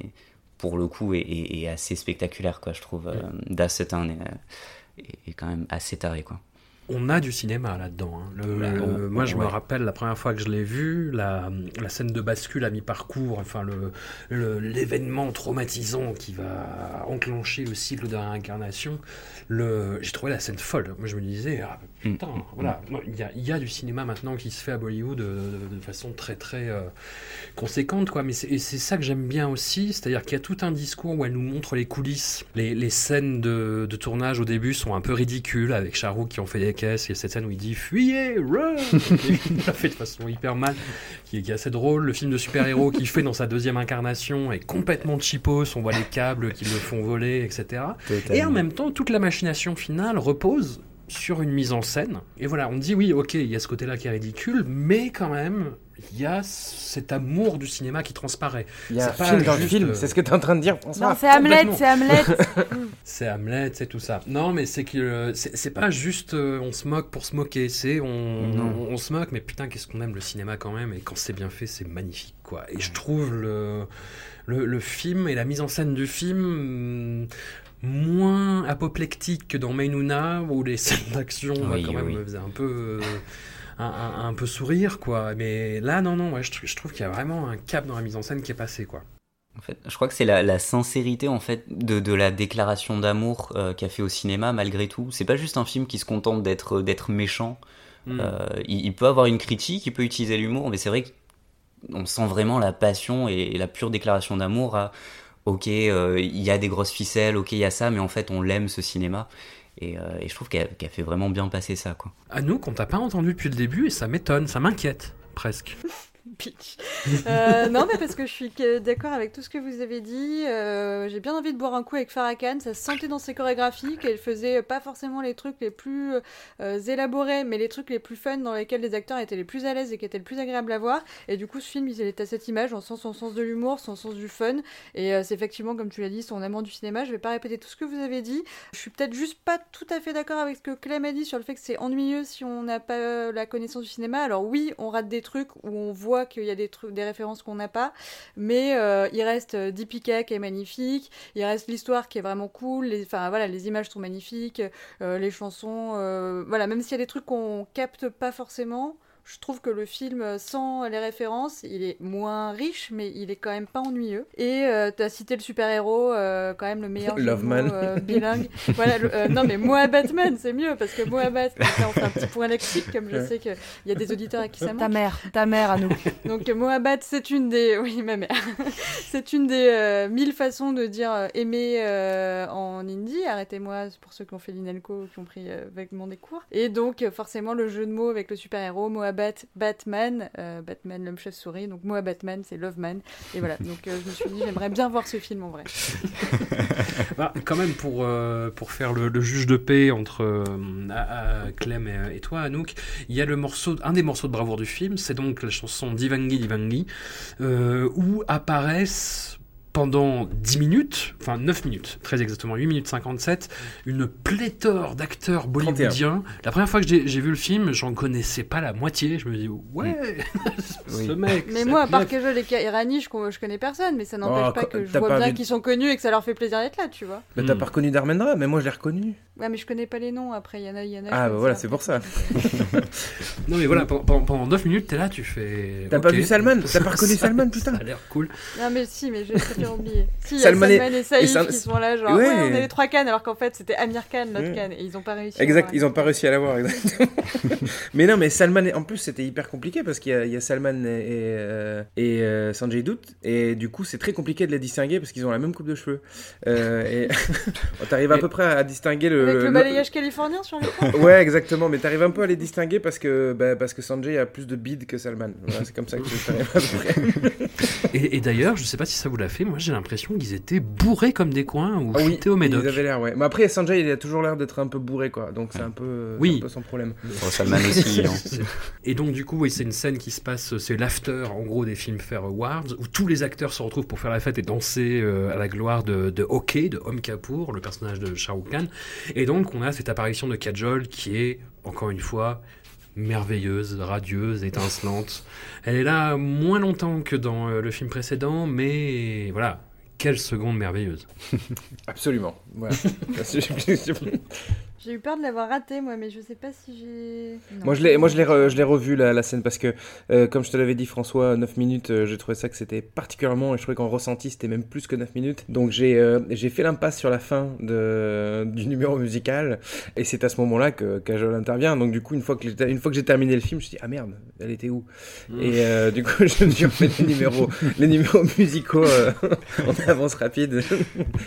pour le coup, est, est- est assez spectaculaire, quoi, je trouve. Das est, est- est quand même assez taré, quoi. On a du cinéma là-dedans. hein. Le- Bah, le- on- moi, je me rappelle la première fois que je l'ai vu, la, la scène de bascule à mi-parcours, enfin le- l'événement traumatisant qui va enclencher le cycle de réincarnation. Le, j'ai trouvé la scène folle. Moi, je me disais, ah, putain, Mm. voilà, il y a, il y a du cinéma maintenant qui se fait à Bollywood de, de- de façon très très euh, conséquente, quoi. Mais c'est, et c'est ça que j'aime bien aussi, c'est-à-dire qu'il y a tout un discours où elle nous montre les coulisses. Les, les scènes de, de tournage au début sont un peu ridicules avec Charouk qui ont fait des Il y a cette scène où il dit fuyez, run Il l'a fait de façon hyper mal, qui est, qui est assez drôle. Le film de super-héros qu'il fait dans sa deuxième incarnation est complètement cheapos. On voit les câbles qui le font voler, etc. Et en même temps, toute la machination finale repose sur une mise en scène. Et voilà, on dit oui, ok, il y a ce côté-là qui est ridicule, mais quand même, il y a cet amour du cinéma qui transparaît. Il y a un pas film dans le film, euh, c'est ce que tu es en train de dire, François. Non, c'est Hamlet, c'est Hamlet. C'est Hamlet, c'est tout ça. Non, mais c'est que euh, c'est pas juste euh, on se moque pour se moquer, c'est on, on, on se moque, mais putain, qu'est-ce qu'on aime le cinéma quand même, et quand c'est bien fait, c'est magnifique, quoi. Et je trouve le, le, le film et la mise en scène du film hum, moins apoplectique que dans Mainuna, où les scènes d'action, Oui, quand même, oui. me faisaient un peu. euh, un, un- un peu sourire quoi mais là non non ouais, je, tr- je trouve qu'il y a vraiment un cap dans la mise en scène qui est passé quoi En fait, je crois que c'est la, la sincérité en fait de, de la déclaration d'amour euh, qu'a fait au cinéma malgré tout. C'est pas juste un film qui se contente d'être d'être méchant. Hmm. Euh, il, il peut avoir une critique, il peut utiliser l'humour, mais c'est vrai qu'on sent vraiment la passion et, et la pure déclaration d'amour à ok, euh, il y a des grosses ficelles, ok, il y a ça, mais en fait on l'aime ce cinéma. Et, euh, et je trouve qu'elle fait vraiment bien passer ça quoi. Anouk, on t'a pas entendu depuis le début et ça m'étonne, ça m'inquiète presque. Bitch. Euh, non, mais parce que je suis d'accord avec tout ce que vous avez dit. Euh, J'ai bien envie de boire un coup avec Farrakhan. Ça se sentait dans ses chorégraphies qu'elle faisait pas forcément les trucs les plus euh, élaborés, mais les trucs les plus fun dans lesquels les acteurs étaient les plus à l'aise et qui étaient le plus agréables à voir. Et du coup, ce film, il est à cette image. On sent son sens de l'humour, son sens du fun. Et euh, c'est effectivement, comme tu l'as dit, son amour du cinéma. Je vais pas répéter tout ce que vous avez dit. Je suis peut-être juste pas tout à fait d'accord avec ce que Clem a dit sur le fait que c'est ennuyeux si on n'a pas la connaissance du cinéma. Alors oui, on rate des trucs où on voit qu'il y a des des références qu'on n'a pas, mais euh, il reste euh, Deepika qui est magnifique, il reste l'histoire qui est vraiment cool, les, voilà, les images sont magnifiques, euh, les chansons, voilà, même s'il y a des trucs qu'on capte pas forcément. Je trouve que le film, euh, sans les références, il est moins riche, mais il est quand même pas ennuyeux. Et euh, tu as cité le super-héros, euh, quand même le meilleur Love Man. euh, bilingue. voilà, le- euh, non mais Moa Batman, c'est mieux, parce que Moa Bat, comme ça, on fait un petit point lexique, comme je sais qu'il y a des auditeurs à qui ça Ta manque. mère, ta mère à nous. Donc Mohabbat, c'est une des, oui ma mère, c'est une des euh, mille façons de dire euh, aimer euh, en indie. Arrêtez-moi pour ceux qui ont fait l'Inelco, qui ont pris euh, vaguement des cours. Et donc forcément le jeu de mots avec le super héros Batman, euh, Batman l'homme chef souris. Donc Mohabbatman, c'est Love Man. Et voilà. Donc euh, je me suis dit j'aimerais bien voir ce film en vrai. Bah, quand même, pour, euh, pour faire le, juge de paix entre Clem et, toi, Anouk, il y a le morceau, un des morceaux de bravoure du film, c'est donc la chanson Divangi Divangi, où apparaissent pendant 10 minutes, enfin 9 minutes, très exactement, 8 minutes 57, une pléthore d'acteurs bollywoodiens. La première fois que j'ai j'ai vu le film, j'en connaissais pas la moitié. Je me dis, ouais, ce Oui. mec. Mais moi, à part meuf. Kajol et Irani, je, je connais personne, mais ça n'empêche Oh, pas que je vois pas bien vu- qu'ils sont connus et que ça leur fait plaisir d'être là, tu vois. Bah, t'as Hmm. pas reconnu Darmendra, mais moi je l'ai reconnu. Ouais, mais je connais pas les noms. Après, il y en a, il y en a. je Ah, bah voilà, c'est pour ça. Non mais voilà, pendant, pendant- pendant 9 minutes, t'es là, tu fais. T'as pas vu Salman? T'as pas reconnu Salman, putain? Ça a l'air cool. Non, mais si, mais je oublié. Si, Salman Salman et- et, Saïf et qui sont là, genre, Ouais. ouais, on est les trois cannes, alors qu'en fait, c'était Amir Khan, notre canne, et ils ont pas réussi. Exact, ils ont pas réussi à l'avoir, exactement. mais non, mais Salman, en plus, c'était hyper compliqué parce qu'il y, a- il y a Salman et, et, euh, et, euh, Sanjay Dutt, et du coup, c'est très compliqué de les distinguer parce qu'ils ont la même coupe de cheveux. Euh, et t'arrives à peu près à distinguer le. Avec le le- balayage californien sur l'écran Ouais, exactement, mais t'arrives un peu à les distinguer parce que, bah, parce que Sanjay a plus de bide que Salman. Voilà, c'est comme ça que t'arrives à peu près. Et, et d'ailleurs, je sais pas si ça vous l'a fait, moi j'ai l'impression qu'ils étaient bourrés comme des coins ou Ah oui, au médoc. Ils avaient l'air, ouais. Mais après, Sanjay, il a toujours l'air d'être un peu bourré, quoi. Donc c'est un peu, Oui. c'est un peu son problème. Salman aussi. hein. Et donc du coup, oui, c'est une scène qui se passe, c'est l'after en gros des films Fair Awards, où tous les acteurs se retrouvent pour faire la fête et danser euh, à la gloire de, de Hockey, de Om Kapoor, le personnage de Shah Rukh Khan. Et donc on a cette apparition de Kajol qui est, encore une fois, merveilleuse, radieuse, étincelante. Elle est là moins longtemps que dans euh, le film précédent, mais voilà, quelle seconde merveilleuse. Absolument. Voilà. J'ai eu peur de l'avoir raté, moi, mais je sais pas si j'ai. Moi je l'ai, moi je l'ai, re- je l'ai revu la, la scène parce que euh, comme je te l'avais dit François, 9 minutes, euh, j'ai trouvé ça que c'était particulièrement et je trouvais qu'en ressenti c'était même plus que 9 minutes. Donc j'ai, euh, j'ai fait l'impasse sur la fin de, du numéro musical et c'est à ce moment-là que Kajol intervient. Donc du coup une fois que j'ai, une fois que j'ai terminé le film, je me suis dit ah merde, elle était où? Et euh, du coup je me suis refait les numéros, les numéros musicaux euh, en avance rapide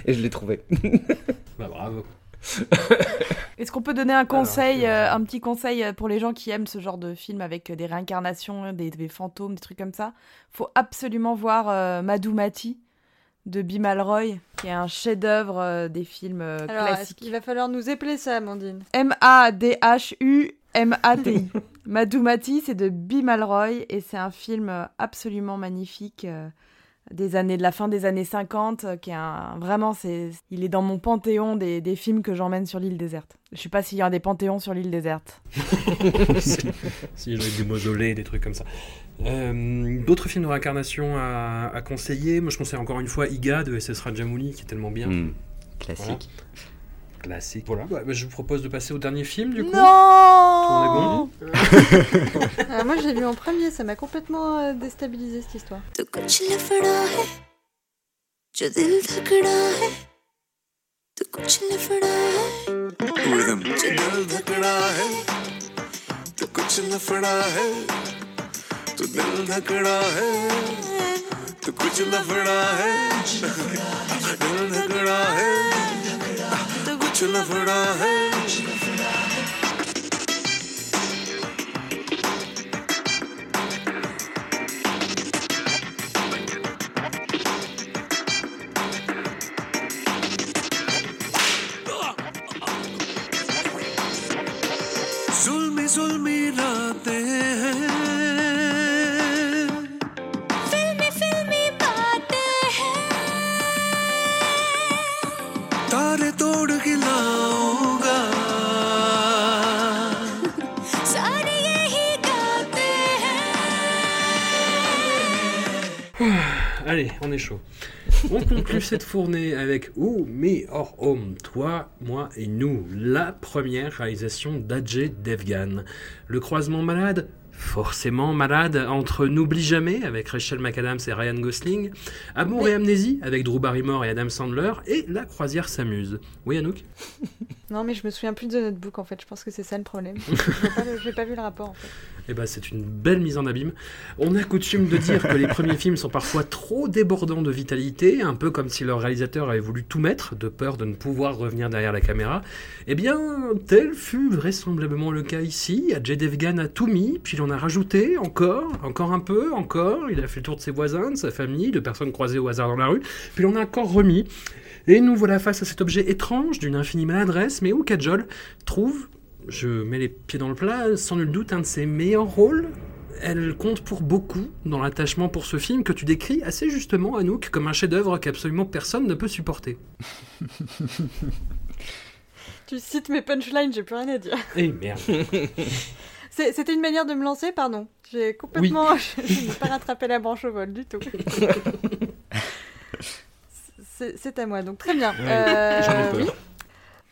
et je l'ai trouvé. Bah bravo. Est-ce qu'on peut donner un conseil, euh, un petit conseil euh, pour les gens qui aiment ce genre de film avec euh, des réincarnations, des, des fantômes, des trucs comme ça? Faut absolument voir euh, Madhumati de Bimal Roy, qui est un chef-d'œuvre euh, des films euh, Alors, est-ce classiques. qu'il va falloir nous épeler ça, Amandine? M-A-D-H-U-M-A-T-I. Madhumati, c'est de Bimal Roy et c'est un film absolument magnifique. Des années de la fin des années 50 euh, qui est un vraiment c'est il est dans mon panthéon des, des films que j'emmène sur l'île déserte je sais pas s'il y a des panthéons sur l'île déserte si j'avais des mausolées, des trucs comme ça. Euh, D'autres films de réincarnation à, à conseiller? Moi, je conseille encore une fois Iga de SS Rajamouli, qui est tellement bien. Hmm, Classique. Classique. Voilà. Bah, bah, je vous propose de passer au dernier film, du coup. non Tout le monde est bon Ah, Moi, je l'ai vu en premier, ça m'a complètement euh, déstabilisé cette histoire. कुछ लफड़ा है। Chaud. On conclut cette fournée avec Ou, Me or Home, toi, moi et nous, la première réalisation d'Ajay Devgan. Le croisement malade Forcément malade entre N'oublie jamais avec Rachel McAdams et Ryan Gosling, Amour et amnésie avec Drew Barrymore et Adam Sandler et La croisière s'amuse. Oui Anouk? Non, mais je me souviens plus de Notebook en fait, je pense que c'est ça le problème. J'ai pas, le- j'ai pas vu le rapport en fait. Eh ben, c'est une belle mise en abîme. On a coutume de dire que les premiers films sont parfois trop débordants de vitalité, un peu comme si leur réalisateur avait voulu tout mettre, de peur de ne pouvoir revenir derrière la caméra. Eh bien, tel fut vraisemblablement le cas ici. Ajay Devgan a tout mis, puis il en a rajouté encore, encore un peu, encore. Il a fait le tour de ses voisins, de sa famille, de personnes croisées au hasard dans la rue, puis en a encore remis. Et nous voilà face à cet objet étrange, d'une infinie maladresse, mais où Kajol trouve je mets les pieds dans le plat, sans nul doute un de ses meilleurs rôles. Elle compte pour beaucoup dans l'attachement pour ce film que tu décris assez justement, Anouk, comme un chef-d'œuvre qu'absolument personne ne peut supporter. Tu cites mes punchlines, j'ai plus rien à dire. Eh merde. C'était une manière de me lancer, pardon. J'ai complètement. je n'ai pas rattrapé la branche au vol du tout. C'est c'est à moi, donc très bien. Ouais, Euh, j'en ai peur. oui.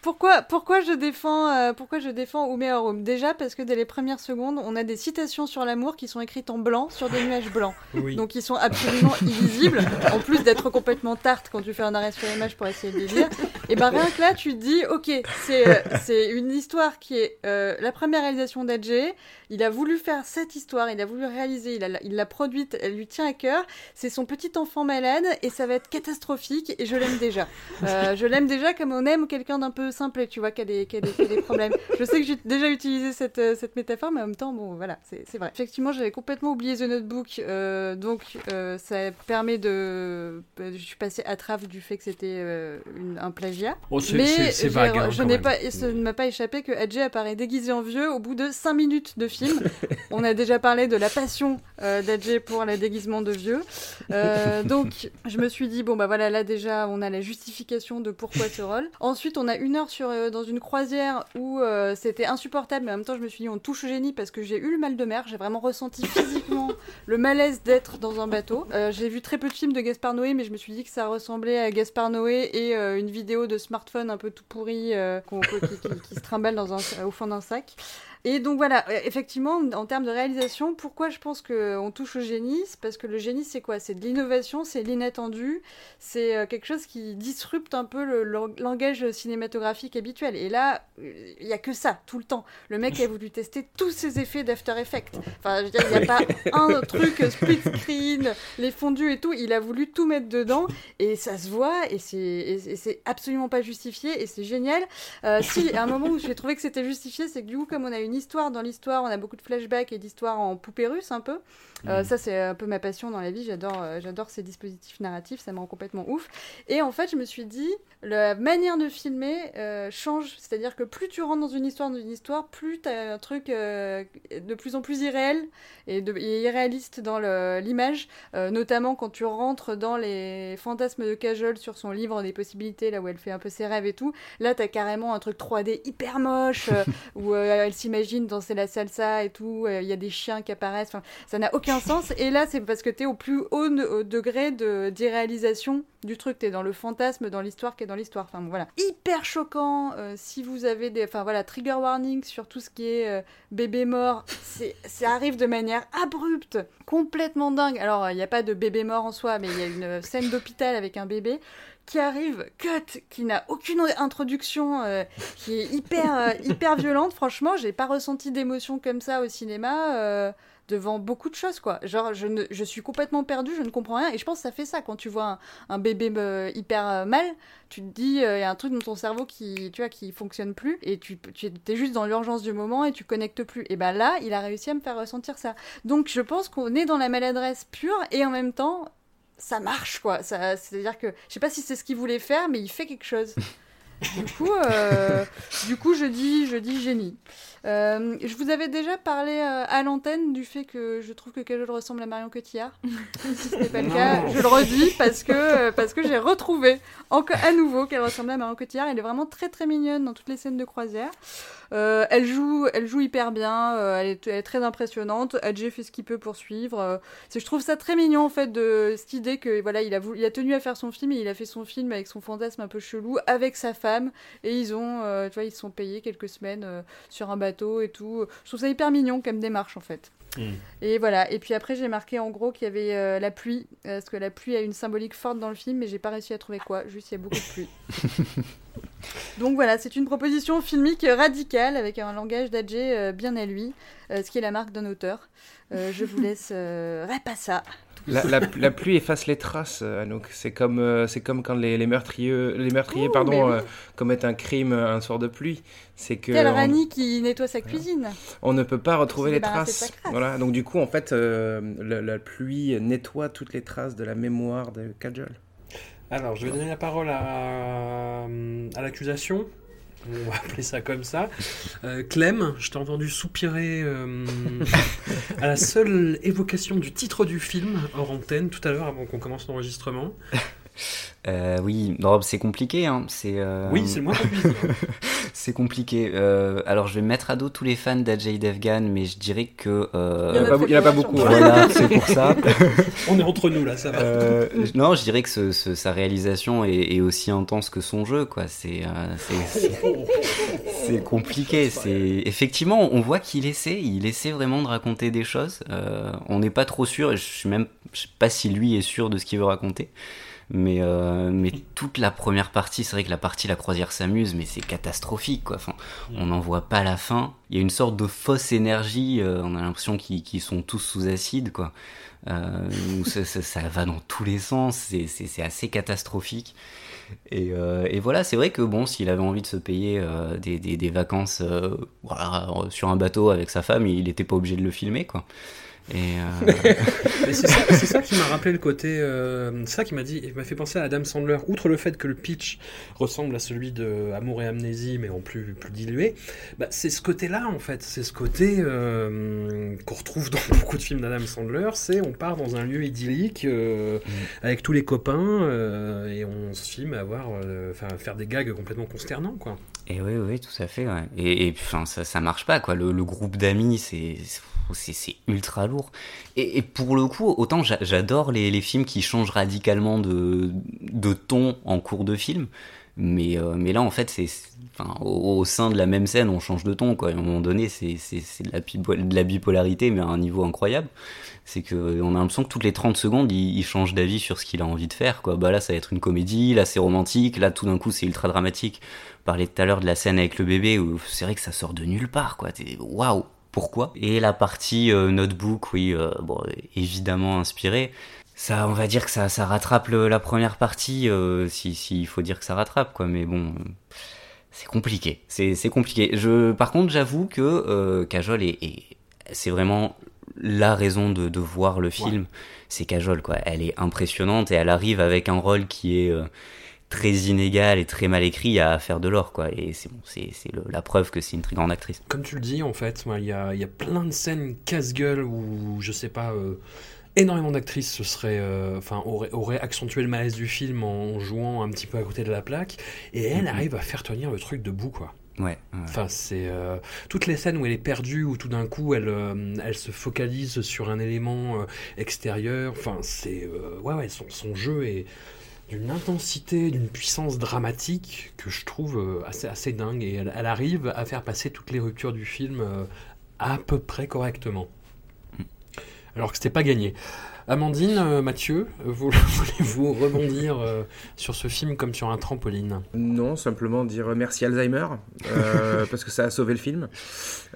Pourquoi, pourquoi je défends, euh, pourquoi je défends Harum Déjà parce que dès les premières secondes, on a des citations sur l'amour qui sont écrites en blanc sur des nuages blancs. Oui. Donc ils sont absolument illisibles. En plus d'être complètement tarte quand tu fais un arrêt sur l'image pour essayer de les lire. Et ben rien que là, tu te dis, ok, c'est euh, c'est une histoire qui est euh, la première réalisation d'Adjé. Il a voulu faire cette histoire, il a voulu réaliser, il l'a produite, elle lui tient à cœur. C'est son petit enfant malade et ça va être catastrophique et je l'aime déjà. Euh, je l'aime déjà comme on aime quelqu'un d'un peu simple, tu vois, qui a des, qui a des, qui a des problèmes. Je sais que j'ai déjà utilisé cette, euh, cette métaphore, mais en même temps, bon, voilà, c'est vrai. Effectivement, j'avais complètement oublié The Notebook, euh, donc euh, ça permet de. Je suis passée à trave du fait que c'était euh, un plagiat. Oh, mais vague, hein, je n'ai pas, et ce ne m'a pas échappé que Adjé apparaît déguisé en vieux au bout de 5 minutes de film. On a déjà parlé de la passion d'Adjé pour le déguisement de vieux. Donc, je me suis dit, bon, bah voilà, là déjà, on a la justification de pourquoi ce rôle. Ensuite, on a une heure sur, euh, dans une croisière où euh, c'était insupportable, mais en même temps, je me suis dit, on touche au génie parce que j'ai eu le mal de mer. J'ai vraiment ressenti physiquement le malaise d'être dans un bateau. Euh, j'ai vu très peu de films de Gaspard Noé, mais je me suis dit que ça ressemblait à Gaspard Noé et une vidéo de smartphone un peu tout pourri qui, qui- qui se trimballe dans un, au fond d'un sac. Et donc voilà, euh, effectivement, en termes de réalisation, pourquoi je pense qu'on touche au génie? Parce que le génie, c'est quoi? C'est de l'innovation, c'est l'inattendu, c'est euh, quelque chose qui disrupte un peu le lang- langage cinématographique habituel. Et là, il y a que ça, tout le temps. Le mec a voulu tester tous ses effets d'After Effects. Enfin, je veux dire, il n'y a pas un truc split screen, les fondus et tout, il a voulu tout mettre dedans, et ça se voit, et c'est et- et c'est absolument pas justifié, et c'est génial. Euh, si, à un moment où j'ai trouvé que c'était justifié, c'est que du coup, comme on a une histoire dans l'histoire, on a beaucoup de flashbacks et d'histoires en poupée russe un peu. Euh, Mhm. Ça, c'est un peu ma passion dans la vie. J'adore, euh, j'adore ces dispositifs narratifs. Ça me rend complètement ouf. Et en fait, je me suis dit, la manière de filmer euh, change. C'est-à-dire que plus tu rentres dans une histoire, dans une histoire, plus tu as un truc de plus en plus irréel et, de, et irréaliste dans l'image. Notamment quand tu rentres dans les fantasmes de Cajol sur son livre des possibilités, là où elle fait un peu ses rêves et tout. Là, t'as carrément un truc 3D hyper moche, où elle s'imagine danser la salsa et tout, euh, il y a des chiens qui apparaissent, ça n'a aucun sens. Et là, c'est parce que t'es au plus haut degré de d'irréalisation du truc, t'es dans le fantasme, dans l'histoire qui est dans l'histoire. Enfin, bon, voilà. Hyper choquant, euh, si vous avez des... Enfin, voilà, trigger warning sur tout ce qui est euh, bébé mort, c'est ça arrive de manière abrupte, complètement dingue. Alors, il n'y a pas de bébé mort en soi, mais il y a une scène d'hôpital avec un bébé qui arrive, cut, qui n'a aucune introduction, euh, qui est hyper, euh, hyper violente. Franchement, j'ai pas ressenti d'émotion comme ça au cinéma. euh, devant beaucoup de choses quoi genre je, ne, je suis complètement perdue je ne comprends rien et je pense que ça fait ça quand tu vois un, bébé hyper mal tu te dis il y a un truc dans ton cerveau qui tu vois qui fonctionne plus et tu tu es juste dans l'urgence du moment et tu connectes plus et ben là il a réussi à me faire ressentir ça donc je pense qu'on est dans la maladresse pure et en même temps ça marche quoi ça c'est à dire que je sais pas si c'est ce qu'il voulait faire mais il fait quelque chose du coup, euh, du coup, je dis, je dis génie. Euh, je vous avais déjà parlé euh, à l'antenne du fait que je trouve que Kajol ressemble à Marion Cotillard. si ce n'est pas le cas, je le redis parce que euh, parce que j'ai retrouvé encore à nouveau qu'elle ressemblait à Marion Cotillard. Elle est vraiment très très mignonne dans toutes les scènes de croisière. Elle joue, elle joue hyper bien. elle, est, elle est très impressionnante. Adjé fait ce qu'il peut pour suivre. je trouve ça très mignon en fait de cette idée que voilà, il a voulu- il a tenu à faire son film et il a fait son film avec son fantasme un peu chelou avec sa femme et ils ont, tu vois, ils se sont payés quelques semaines sur un bateau et tout. Je trouve ça hyper mignon comme démarche en fait. Et voilà. Et puis après, j'ai marqué en gros qu'il y avait euh, la pluie, euh, parce que la pluie a une symbolique forte dans le film, mais j'ai pas réussi à trouver quoi. Juste, il y a beaucoup de pluie. Donc voilà, c'est une proposition filmique radicale avec un langage d'Adjé euh, bien à lui, euh, ce qui est la marque d'un auteur. Je vous laisse ça. La, la, la pluie efface les traces, euh, Anouk. C'est comme, euh, c'est comme quand les, les meurtriers, les meurtriers Oh, pardon, oui. euh, commettent un crime un soir de pluie. C'est que Quel on, Rani qui nettoie sa cuisine. on ne peut pas retrouver les traces. Voilà. Donc du coup, en fait, euh, la, la pluie nettoie toutes les traces de la mémoire de Kajol. Alors, je vais donner la parole à, à l'accusation. On va appeler ça comme ça. Euh, Clem, je t'ai entendu soupirer euh, à la seule évocation du titre du film hors antenne tout à l'heure avant qu'on commence l'enregistrement. Euh, oui, non, c'est compliqué. Hein. C'est, euh, Oui, c'est le moins dire. C'est compliqué. Euh, alors, je vais mettre à dos tous les fans d'Ajay Devgan, mais je dirais que. euh, Il y en a pas- très il y en a pas peu, beaucoup. Voilà, c'est pour ça. On est entre nous là, ça va. Euh, non, je dirais que ce- ce- sa réalisation est, est aussi intense que son jeu, quoi. C'est euh, c'est- compliqué. C'est effectivement, on voit qu'il essaie, il essaie vraiment de raconter des choses. Euh, on n'est pas trop sûr, et je suis même, je sais pas si lui est sûr de ce qu'il veut raconter. Mais, euh, mais toute la première partie, c'est vrai que la partie La croisière s'amuse, mais c'est catastrophique, quoi. Enfin, on n'en voit pas la fin. Il y a une sorte de fausse énergie. euh, on a l'impression qu'ils sont tous sous acide, quoi. Euh, ça, ça- ça va dans tous les sens. C'est- assez catastrophique. Et, et voilà, c'est vrai que bon, s'il avait envie de se payer des, des, des vacances voilà, sur un bateau avec sa femme, il n'était pas obligé de le filmer, quoi. Et euh, c'est ça, c'est ça qui m'a rappelé le côté. euh, c'est ça qui m'a dit, il m'a fait penser à Adam Sandler. Outre le fait que le pitch ressemble à celui de Amour et Amnésie, mais en plus, plus dilué, bah, c'est ce côté-là en fait. C'est ce côté euh, qu'on retrouve dans beaucoup de films d'Adam Sandler. C'est on part dans un lieu idyllique euh, avec tous les copains euh, et on se filme à avoir, euh, enfin, faire des gags complètement consternants quoi. Et oui, oui, tout à fait. Et, enfin, ça, ça marche pas, quoi. Le, groupe d'amis, c'est c'est ultra lourd. Et, pour le coup, autant j'a- j'adore les, films qui changent radicalement de ton en cours de film, mais, euh, mais là, en fait, c'est au, sein de la même scène, on change de ton, quoi. À un moment donné, c'est de, la bipolarité, mais à un niveau incroyable. C'est que on a l'impression que toutes les 30 secondes, il, change d'avis sur ce qu'il a envie de faire, quoi. Bah là, ça va être une comédie, là, c'est romantique, là, tout d'un coup, c'est ultra dramatique parlais tout à l'heure de la scène avec le bébé où c'est vrai que ça sort de nulle part quoi waouh pourquoi? Et la partie euh, notebook oui euh, bon évidemment inspirée ça on va dire que ça ça rattrape le- la première partie euh, si si il faut dire que ça rattrape quoi mais bon c'est compliqué. C'est c'est compliqué. Je par contre j'avoue que euh, est, est- c'est vraiment la raison de, de voir le film. C'est Kajol quoi. Elle est impressionnante et elle arrive avec un rôle qui est euh, très inégal et très mal écrit à faire de l'or quoi. Et c'est bon c'est la preuve que c'est une très grande actrice. Comme tu le dis, en fait, il y a, il y a plein de scènes casse-gueule où, je sais pas, euh, énormément d'actrices se seraient, euh, enfin, auraient, auraient accentué le malaise du film en jouant un petit peu à côté de la plaque, et elle Mhm. arrive à faire tenir le truc debout, quoi. ouais, ouais. Enfin, c'est euh, toutes les scènes où elle est perdue, où tout d'un coup elle, euh, elle se focalise sur un élément extérieur. Enfin, c'est ouais, ouais, son, son jeu est d'une intensité, d'une puissance dramatique que je trouve assez, assez dingue. Et elle, elle arrive à faire passer toutes les ruptures du film à peu près correctement. Alors que c'était pas gagné. Amandine, euh, Mathieu, vous- voulez-vous rebondir euh, sur ce film comme sur un trampoline? Non, simplement dire merci Alzheimer, euh, parce que ça a sauvé le film,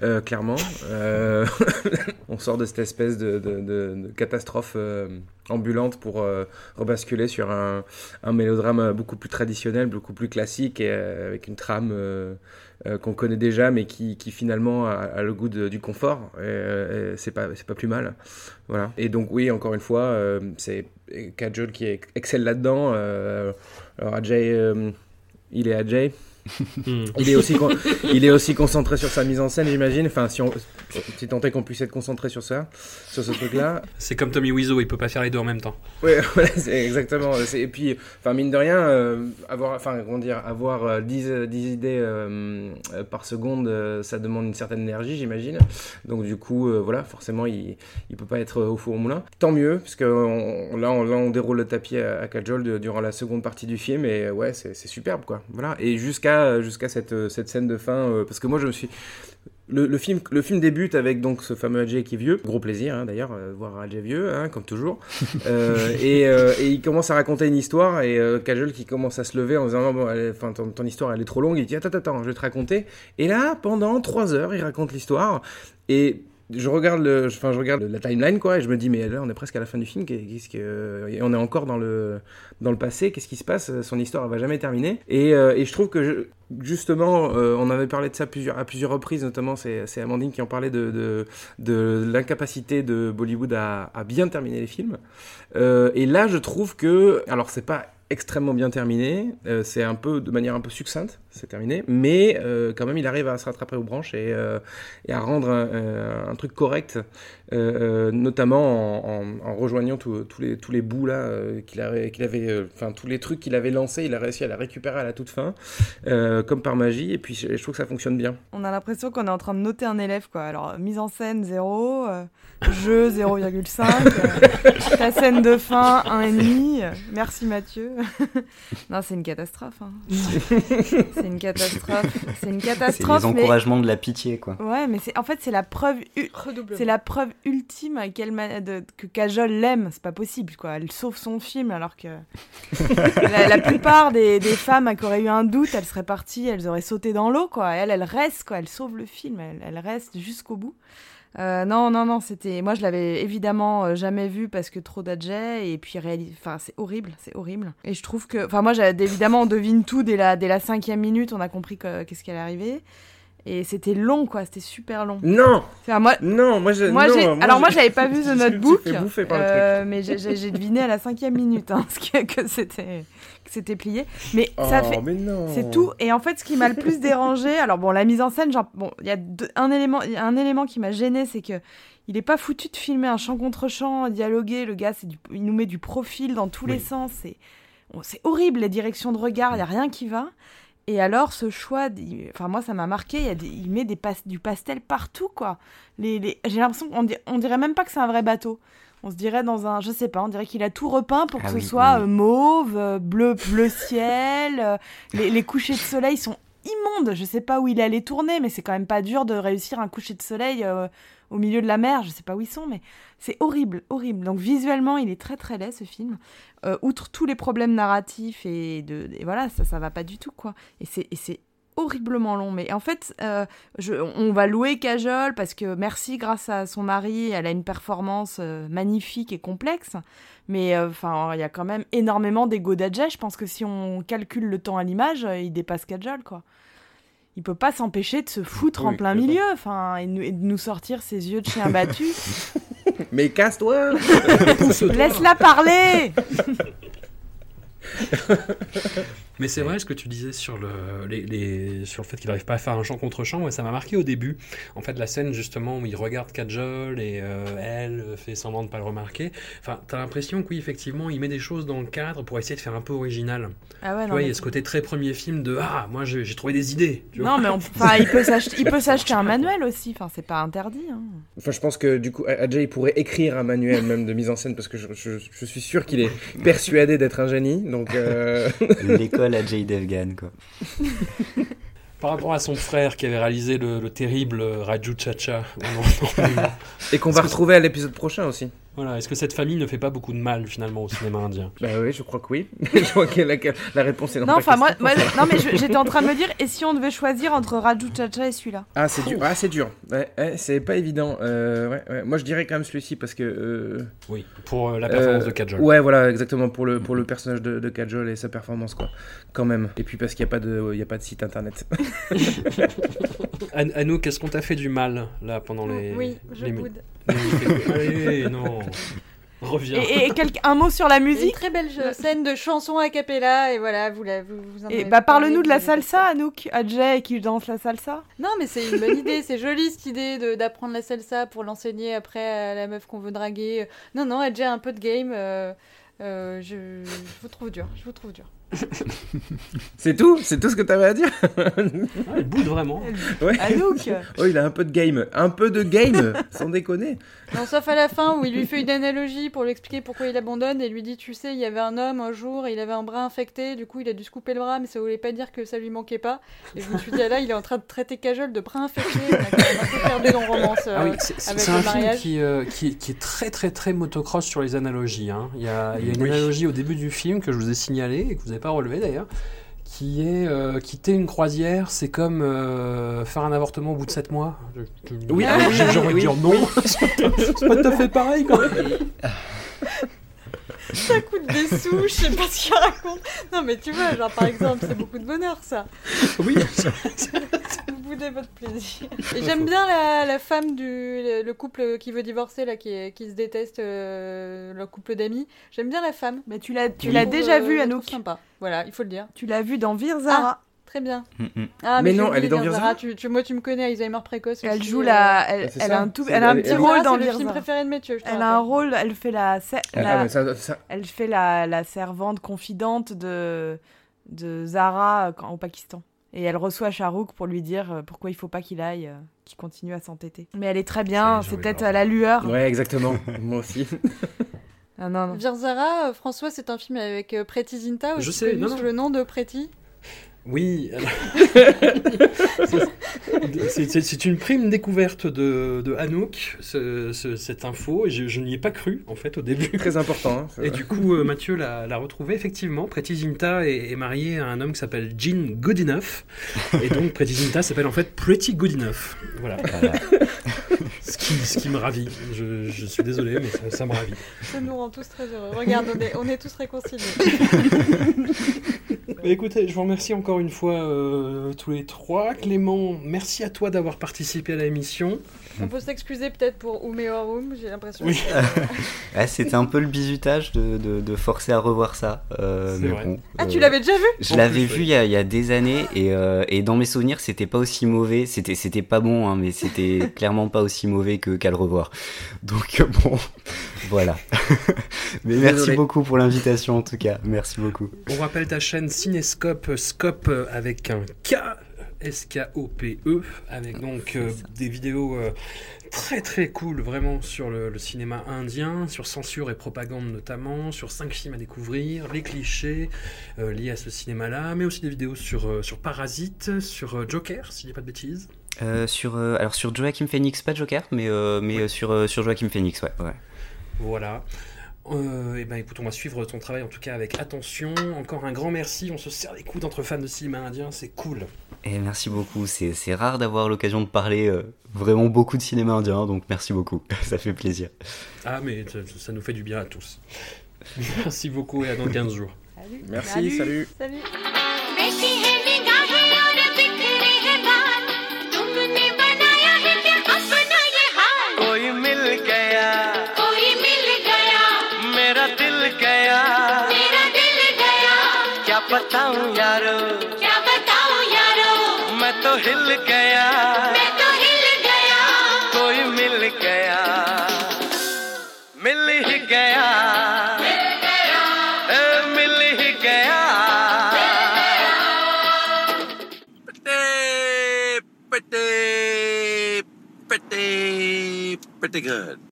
euh, clairement. Euh, on sort de cette espèce de, catastrophe euh, ambulante pour rebasculer sur un, mélodrame beaucoup plus traditionnel, beaucoup plus classique, avec une trame qu'on connaît déjà, mais qui, finalement a, le goût du confort. Et, c'est pas, pas plus mal. Voilà. Et donc oui, encore une fois, c'est Kajol qui excelle là-dedans. alors Ajay, il est Ajay. Il est, aussi concentré sur sa mise en scène, j'imagine. Si tant est qu'on puisse être concentré sur ça, sur ce truc-là. C'est comme Tommy Wiseau, il peut pas faire les deux en même temps. Voilà, c'est exactement. Et puis, enfin, mine de rien, euh, avoir, enfin, comment dire, avoir euh, 10, euh, 10 idées euh, euh, par seconde, euh, ça demande une certaine énergie, j'imagine. Donc, du coup, euh, voilà, forcément, il, il peut pas être au four au moulin. Tant mieux, parce que on- là, on, là, on déroule le tapis à, à Kajol de- durant la seconde partie du film, et euh, ouais, c'est superbe, quoi. Voilà. Et jusqu'à jusqu'à cette, euh, cette scène de fin, euh, parce que moi, je me suis. Le, le film, le film débute avec donc ce fameux Ajay qui est vieux, gros plaisir hein, d'ailleurs, euh, voir Ajay vieux, hein, comme toujours. Euh, et, euh, et il commence à raconter une histoire et Kajol qui commence à se lever en disant bon, enfin, ton, ton histoire elle est trop longue. Il dit attends attends, je vais te raconter. Et là pendant trois heures il raconte l'histoire et je regarde le, enfin je regarde la timeline quoi et je me dis mais là on est presque à la fin du film, qu'est-ce que on est encore dans le dans le passé, qu'est-ce qui se passe? Son histoire elle va jamais terminer. Et, euh, et je trouve que justement euh, on avait parlé de ça plusieurs, à plusieurs reprises notamment c'est c'est Amandine qui en parlait de de, de l'incapacité de Bollywood à, à bien terminer les films. Euh, et là je trouve que alors c'est pas extrêmement bien terminé. Euh, c'est un peu de manière un peu succincte, c'est terminé, mais euh, quand même il arrive à se rattraper aux branches et, euh, à rendre un truc correct, euh, euh, notamment en, en- en rejoignant tous les tous les bouts là euh, qu'il avait qu'il avait, euh, enfin tous les trucs qu'il avait lancés, il a réussi à les récupérer à la toute fin, euh, comme par magie. Et puis je, je trouve que ça fonctionne bien. On a l'impression qu'on est en train de noter un élève, quoi. Alors, mise en scène 0, euh, jeu 0,5, euh, ta scène de fin 1,5. euh, merci Mathieu. non, c'est une catastrophe. hein. c'est une catastrophe. C'est une C'est catastrophe. les mais- encouragements de la pitié, quoi. Ouais, mais c'est en fait c'est la preuve c'est la preuve ultime à quelle de- que Kajol l'aime. C'est pas possible quoi. Elle sauve son film alors que la, la plupart des, des femmes qui auraient eu un doute, elles seraient parties, elles auraient sauté dans l'eau quoi. Elle, elle reste quoi. Elle sauve le film. Elle, elle reste jusqu'au bout. Euh, non, non, non, c'était. Moi, je l'avais évidemment euh, jamais vu parce que trop d'adjets et puis réalis... Enfin, c'est horrible, c'est horrible. Et je trouve que, enfin, moi, évidemment, on devine tout dès la dès la cinquième minute. On a compris que- qu'est-ce qui allait arriver. Et c'était long, quoi. C'était super long. Non, Enfin, moi, non, moi je. moi, non, j'ai- alors moi j'avais pas vu The Notebook, fait euh, mais j'ai- deviné à la cinquième minute hein, ce que, c'était que c'était plié. Mais ça Oh, fait, mais non. c'est tout. Et en fait, ce qui m'a le plus dérangé, alors bon, la mise en scène, genre, bon, il y a deux- un élément, y a un élément qui m'a gêné, c'est que il est pas foutu de filmer un champ contre champ, dialoguer. Le gars, c'est il nous met du profil dans tous les sens. C'est, on- c'est horrible les directions de regard. Il y a rien qui va. Et alors, ce choix, enfin moi, ça m'a marqué. Il, y a des- il met des pas- du pastel partout, quoi. Les, les- J'ai l'impression qu'on on dirait même pas que c'est un vrai bateau. On se dirait dans un, je sais pas, on dirait qu'il a tout repeint pour que Ah ce oui, soit oui. euh, mauve, euh, bleu, bleu ciel. euh, les, les couchers de soleil sont immondes. Je sais pas où il allait tourner, mais c'est quand même pas dur de réussir un coucher de soleil euh, au milieu de la mer. Je sais pas où ils sont, mais c'est horrible, horrible. Donc visuellement, il est très très laid ce film. Euh, outre tous les problèmes narratifs et de, et voilà, ça ça va pas du tout quoi. Et c'est horriblement long. Mais en fait, euh, je, on va louer Kajol parce que merci, grâce à son mari, elle a une performance euh, magnifique et complexe. Mais euh, enfin, il y a quand même énormément d'ego d'adjet. Je pense que si on calcule le temps à l'image, il dépasse Kajol quoi. Il peut pas s'empêcher de se foutre en plein milieu, enfin, et, et de nous sortir ses yeux de chien battu. Mais casse-toi. Laisse-la parler. Mais c'est vrai ce que tu disais sur le, les, les- sur le fait qu'il n'arrive pas à faire un chant contre chant, ouais, ça m'a marqué au début. En fait, la scène justement où il regarde Kajol et euh, elle fait semblant de pas le remarquer. Enfin, t'as l'impression que oui, effectivement, il met des choses dans le cadre pour essayer de faire un peu original. Ah ouais, tu non, vois, il y a ce côté très premier film de ah, moi j'ai trouvé des idées. tu vois. Non, mais on- enfin, il peut s'acheter, un manuel aussi. Enfin, c'est pas interdit. hein. Enfin, je pense que du coup, Ajay il pourrait écrire un manuel même de mise en scène parce que je, je- je suis sûr qu'il est persuadé d'être un génie. Donc, euh, L'école à Jay Devgan, quoi. Par rapport à son frère qui avait réalisé le, le terrible Raju Chacha. et qu'on va retrouver à l'épisode prochain aussi. Voilà, est-ce que cette famille ne fait pas beaucoup de mal finalement au cinéma indien? Bah oui, je crois que oui. je crois que la, la réponse est dans Non, enfin, moi, non, mais j'étais en train de me dire, et si on devait choisir entre Raju Chacha et celui-là? Ah, c'est dur. Ah, c'est dur. Ouais, ouais, c'est pas évident. Euh, ouais, ouais. Moi, je dirais quand même celui-ci parce que. euh, Oui, pour euh, la performance euh, de Kajol. Ouais, voilà, exactement pour le pour le personnage de, de Kajol et sa performance, quoi. Quand même. Et puis parce qu'il n'y a pas de il y a pas de site internet. An- Anouk, est-ce qu'on t'a fait du mal là pendant les. Oui, je les... boude. les- Allez, non. Reviens. Et, et quel- un mot sur la Une musique très belle scène de chanson a cappella et voilà, vous la, vous, vous en Et avez bah, parle-nous de la salsa, Anouk. Ajay qui danse la salsa. Non, mais c'est une bonne idée, c'est joli cette idée d'apprendre la salsa pour l'enseigner après à la meuf qu'on veut draguer. Non, non, elle a un peu de game. euh, euh, je, je vous trouve dur, je vous trouve dur. c'est tout C'est tout ce que t'avais à dire Ah, elle boude vraiment. Ouais. Anouk Oh, il a un peu de game. Un peu de game Sans déconner. Non, sauf à la fin où il lui fait une analogie pour lui expliquer pourquoi il abandonne et lui dit Tu sais, il y avait un homme un jour, il avait un bras infecté, du coup il a dû se couper le bras, mais ça voulait pas dire que ça lui manquait pas. Et je me suis dit, ah là, il est en train de traiter Cajol de bras infecté. On a quand même un peu perdu dans romance. euh, Ah oui, c'est c'est- un film qui, euh, qui, qui est très très très motocross sur les analogies. hein. Il, y a, il y a une Oui. analogie au début du film que je vous ai signalée et que vous pas relevé d'ailleurs, qui est euh, quitter une croisière, c'est comme euh, faire un avortement au bout de 7 mois. Je- je- Oui, oui. dire non, c'est pas tout à fait pareil quand même. Ça coûte des sous, je sais pas ce qu'il raconte. Non, mais tu vois, genre par exemple, c'est beaucoup de bonheur ça. Oui, Vous boudez votre plaisir. Et j'aime bien la, la femme du le, le couple qui veut divorcer là, qui, qui se déteste, euh, le couple d'amis. J'aime bien la femme. Mais tu l'as, tu Je l'as déjà euh, vu, je Anouk. sympa. Voilà, il faut le dire. Tu l'as vu dans Virzara. Très bien. Mm, mm. Ah, Mais non, elle est dans Virzara, Virzara tu, tu- Moi, tu me connais, Alzheimer précoce. Elle joue euh, la, elle, c'est elle a un tout, elle a un petit elle- rôle Virzara, dans c'est le film préféré de Mathieu. Elle a un rôle, elle fait la, Ah, ça- ça- elle fait la, la servante confidente de, de Zara euh, quand- au Pakistan. Et elle reçoit Shahrukh pour lui dire euh, pourquoi il faut pas qu'il aille, euh, qu'il continue à s'entêter. Mais elle est très bien, c'est peut-être à la lueur. Ouais, exactement. Moi aussi. Ah non, non. Virzara, euh, François, c'est un film avec euh, Preti Zinta, aussi Je sais, non. le nom de Preti. Oui. c'est- c'est c'est une prime découverte de, de Anouk, ce- ce- cette info, et je, je n'y ai pas cru, en fait, au début. Très important. hein. Et du coup, euh, Mathieu l'a l'a retrouvé. Effectivement, Preti Zinta est, est marié à un homme qui s'appelle Jean Goodenough. Et donc, Preti Zinta s'appelle en fait Pretty Goodenough. Voilà. Voilà. Ce qui, ce qui me ravit. Je, je suis désolé, mais ça, ça me ravit. Ça nous rend tous très heureux. Regarde, on est, on est tous réconciliés. Mais écoutez, je vous remercie encore une fois euh, tous les trois. Clément, merci à toi d'avoir participé à l'émission. On peut s'excuser peut-être pour Umeorum, j'ai l'impression. Oui. que- Ouais, C'était un peu le bizutage de, de, de forcer à revoir ça. euh, mais vrai. bon, Ah, tu euh, l'avais déjà vu? Je l'avais vu il y, a, il y a des années et, euh, et dans mes souvenirs c'était pas aussi mauvais, c'était c'était pas bon hein, mais c'était clairement pas aussi mauvais que qu'à le revoir. Donc bon, voilà. mais merci Désolé. beaucoup pour l'invitation en tout cas, merci beaucoup. On rappelle ta chaîne Cinescope, Scope euh, avec un K, S-K-O-P-E, E, avec donc euh, des vidéos euh, très très cool vraiment sur le, le cinéma indien, sur censure et propagande notamment, sur cinq films à découvrir, les clichés euh, liés à ce cinéma-là, mais aussi des vidéos sur, euh, sur Parasite, sur euh, Joker, si je dis pas de bêtises. Euh, sur euh, alors sur Joaquin Phoenix pas Joker mais euh, mais euh, sur euh, sur Joaquin Phoenix ouais ouais. Voilà. Euh, et ben écoute, on va suivre ton travail en tout cas avec attention. Encore un grand merci. On se serre les coudes entre fans de cinéma indien, c'est cool. Et merci beaucoup, c'est c'est rare d'avoir l'occasion de parler euh, vraiment beaucoup de cinéma indien donc merci beaucoup, ça fait plaisir. Ah, mais ça, ça nous fait du bien à tous. Merci beaucoup et à dans 15 jours. Salut. Merci, salut. Salut. बताऊँ यारो? क्या बताऊँ यारो? मैं तो हिल गया। मैं तो हिल गया। कोई मिल गया। मिल ही गया। ए, मिल ही pretty good.